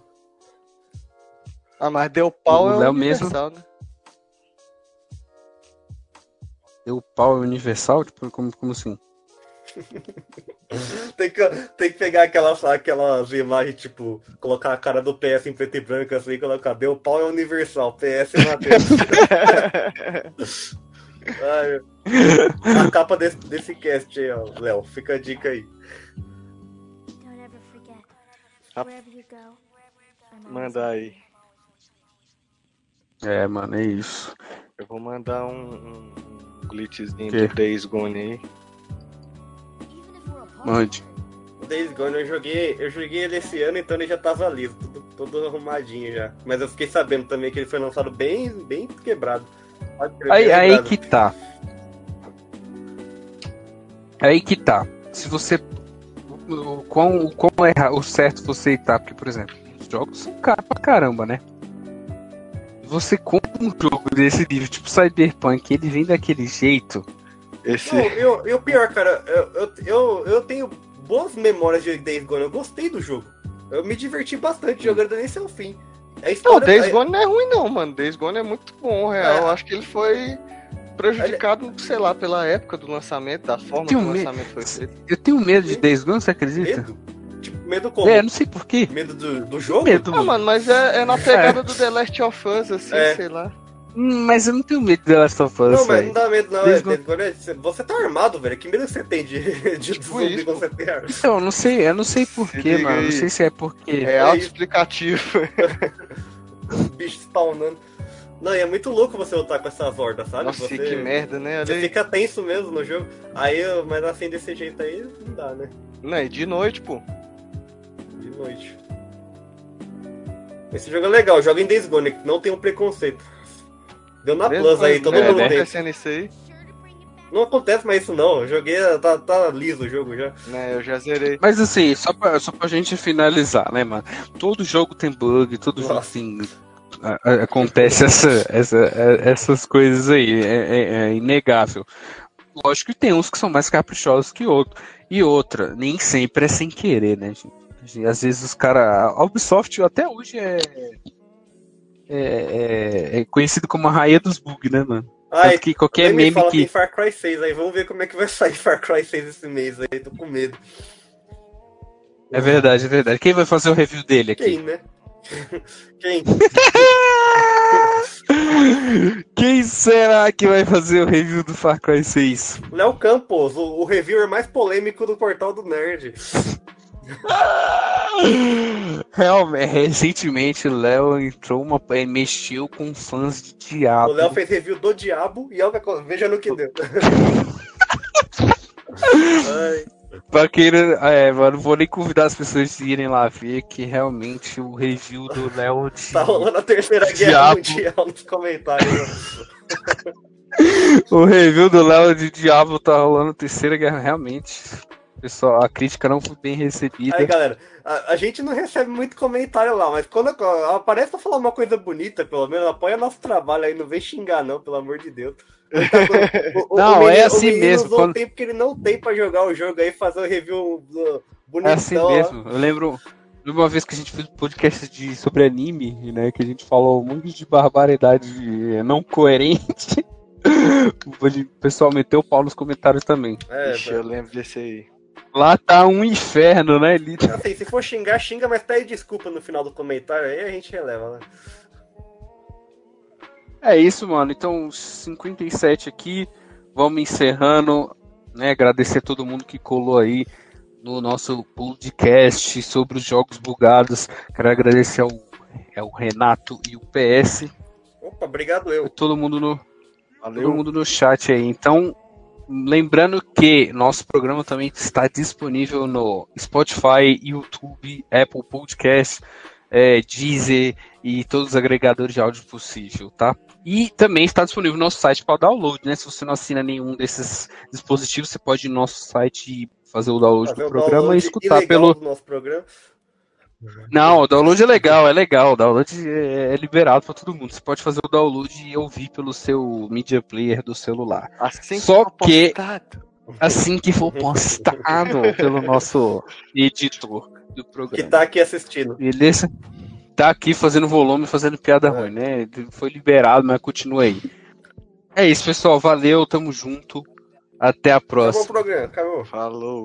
Ah, mas deu pau
O
é
Léo
o universal, né?
Deu pau é universal? Tipo, como, como assim?
Tem que, tem que pegar aquelas, aquelas imagens, tipo, colocar a cara do PS em preto e branco assim e colocar deu pau é universal, PS Matheus. Ai, a capa desse, desse cast aí, ó, Léo. Fica a dica aí.
Always
Manda aí.
É, mano, é isso.
Eu vou mandar um, um, um glitchzinho
Que?
do Days Gone aí.
Mande.
O Days Gone eu joguei, eu joguei ele esse ano, então ele já tava liso, tudo, todo arrumadinho já. Mas eu fiquei sabendo também que ele foi lançado bem, bem quebrado.
Aí,
bem
aí que tá. Aí que tá. Se você. O quão, o quão é o certo você tá, porque, por exemplo, os jogos são caros pra caramba, né? Você compra um jogo desse nível, tipo Cyberpunk, ele vem daquele jeito.
Esse.
Não, eu, eu pior, cara, eu, eu, eu, eu tenho boas memórias de Days Gone, eu gostei do jogo. Eu me diverti bastante jogando ele ao fim. É
Não,
história,
Days
é-
Gone não é ruim não, mano. Days Gone é muito bom, real.
É.
Eu acho que ele foi prejudicado, sei lá, pela época do lançamento, da forma que o
medo-
lançamento foi feito.
Eu tenho medo de Days Gone, você acredita?
Medo? Tipo, medo como?
É, não sei porquê.
Medo do, do jogo?
Medo,
Ah,
mano.
mas é, é na pegada do The Last of Us, assim,
É.
sei lá.
Mas eu não tenho medo de The Last of Us,
Não, mas não dá medo, não. É, é- você- tá armado, velho. Que medo você tem de, de
Tipo
zumbi
isso,
quando você tem arma?
Então, eu não sei, eu não sei porquê,
liga
mano. Não sei se é porque.
É
É
auto-explicativo.
bicho spawnando. Não, e é muito louco você lutar com essas hordas, sabe?
Nossa,
você,
que merda, né?
Você
aí.
fica tenso mesmo no jogo. Aí, mas assim, desse jeito aí, não dá, né?
Não, e de noite, pô.
De noite. Esse jogo é legal, joga em Days Gone, não tem um preconceito. Deu na
Mesmo
Plus aí, todo
é,
mundo
né?
tem. Não acontece mais isso não, eu joguei, tá, tá liso o jogo já.
né? Eu já zerei.
Mas assim, só pra, só pra gente finalizar, né, mano? Todo jogo tem bug, todo jogo
Nossa.
tem. a- a- Acontece essa, essa, é- essas coisas aí, é, é- é inegável. Lógico que tem uns que são mais caprichosos que outros. E outra, nem sempre é sem querer, né, gente? Às vezes os caras. A Ubisoft até hoje é, é, é, é conhecido como a rainha dos bugs, né, mano?
Ai,
Tanto que qualquer meme
fala
que.
tem Far Cry 6 aí, vamos ver como é que vai sair Far Cry 6 esse mês aí, tô com medo.
É verdade, é verdade. Quem vai fazer o review dele aqui?
Quem, né? Quem?
Quem será que vai fazer o review do Far Cry 6?
Léo Campos, o, o reviewer mais polêmico do Portal do Nerd.
Realmente, recentemente o Léo entrou uma. eh, mexeu com fãs de Diabo.
O Léo fez review do Diabo e olha, veja no que deu.
Pra quem. É, mano, não vou nem convidar as pessoas a irem lá ver que realmente o review do Léo de.
tá rolando a terceira guerra
Diabo.
mundial nos comentários.
O review do Léo de Diabo tá rolando terceira guerra, realmente. Pessoal, a crítica não foi bem recebida.
Aí, galera, a, a gente não recebe muito comentário lá, mas quando aparece pra falar uma coisa bonita, pelo menos apoia nosso trabalho aí, não vem xingar não, pelo amor de Deus. O- o-
Não,
o
é assim
o menino
mesmo,
usou
quando-
o tempo que ele não tem pra jogar o jogo aí, fazer o review do- bonitão.
É assim
ó.
mesmo. Eu lembro de uma vez que a gente fez um podcast de, sobre anime, né? Que a gente falou um monte de barbaridade eh, não coerente. O pessoal meteu o pau nos comentários também.
É,
Ixi, eu lembro desse aí.
Lá tá um inferno, né, Lito?
Assim, se for xingar, xinga, mas pede desculpa no final do comentário, aí a gente releva, né?
É isso, mano. Então, 57 aqui. Vamos encerrando. Né? Agradecer a todo mundo que colou aí no nosso podcast sobre os jogos bugados. Quero agradecer ao, ao Renato e o PS.
Opa, obrigado eu.
Todo mundo no, todo
Valeu.
mundo no chat aí. Então, lembrando que nosso programa também está disponível no Spotify, YouTube, Apple Podcast, é, Deezer e todos os agregadores de áudio possível, tá? E também está disponível no nosso site para download, né? Se você não assina nenhum desses dispositivos, você pode ir no nosso site e fazer o download
Fazer
do
o
programa
download
e escutar pelo.
do nosso programa.
Não, o download é legal, é legal. O download é é liberado para todo mundo. Você pode fazer o download e ouvir pelo seu media player do celular.
Assim
Só que-
postado.
Assim que for postado pelo nosso editor do
Que
programa.
tá aqui assistindo.
Beleza? Tá aqui fazendo volume, fazendo piada
É.
ruim, né? Foi liberado, mas continua aí. É isso, pessoal. Valeu, tamo junto. Até a
Acabou o
próxima.
programa, acabou.
Falou.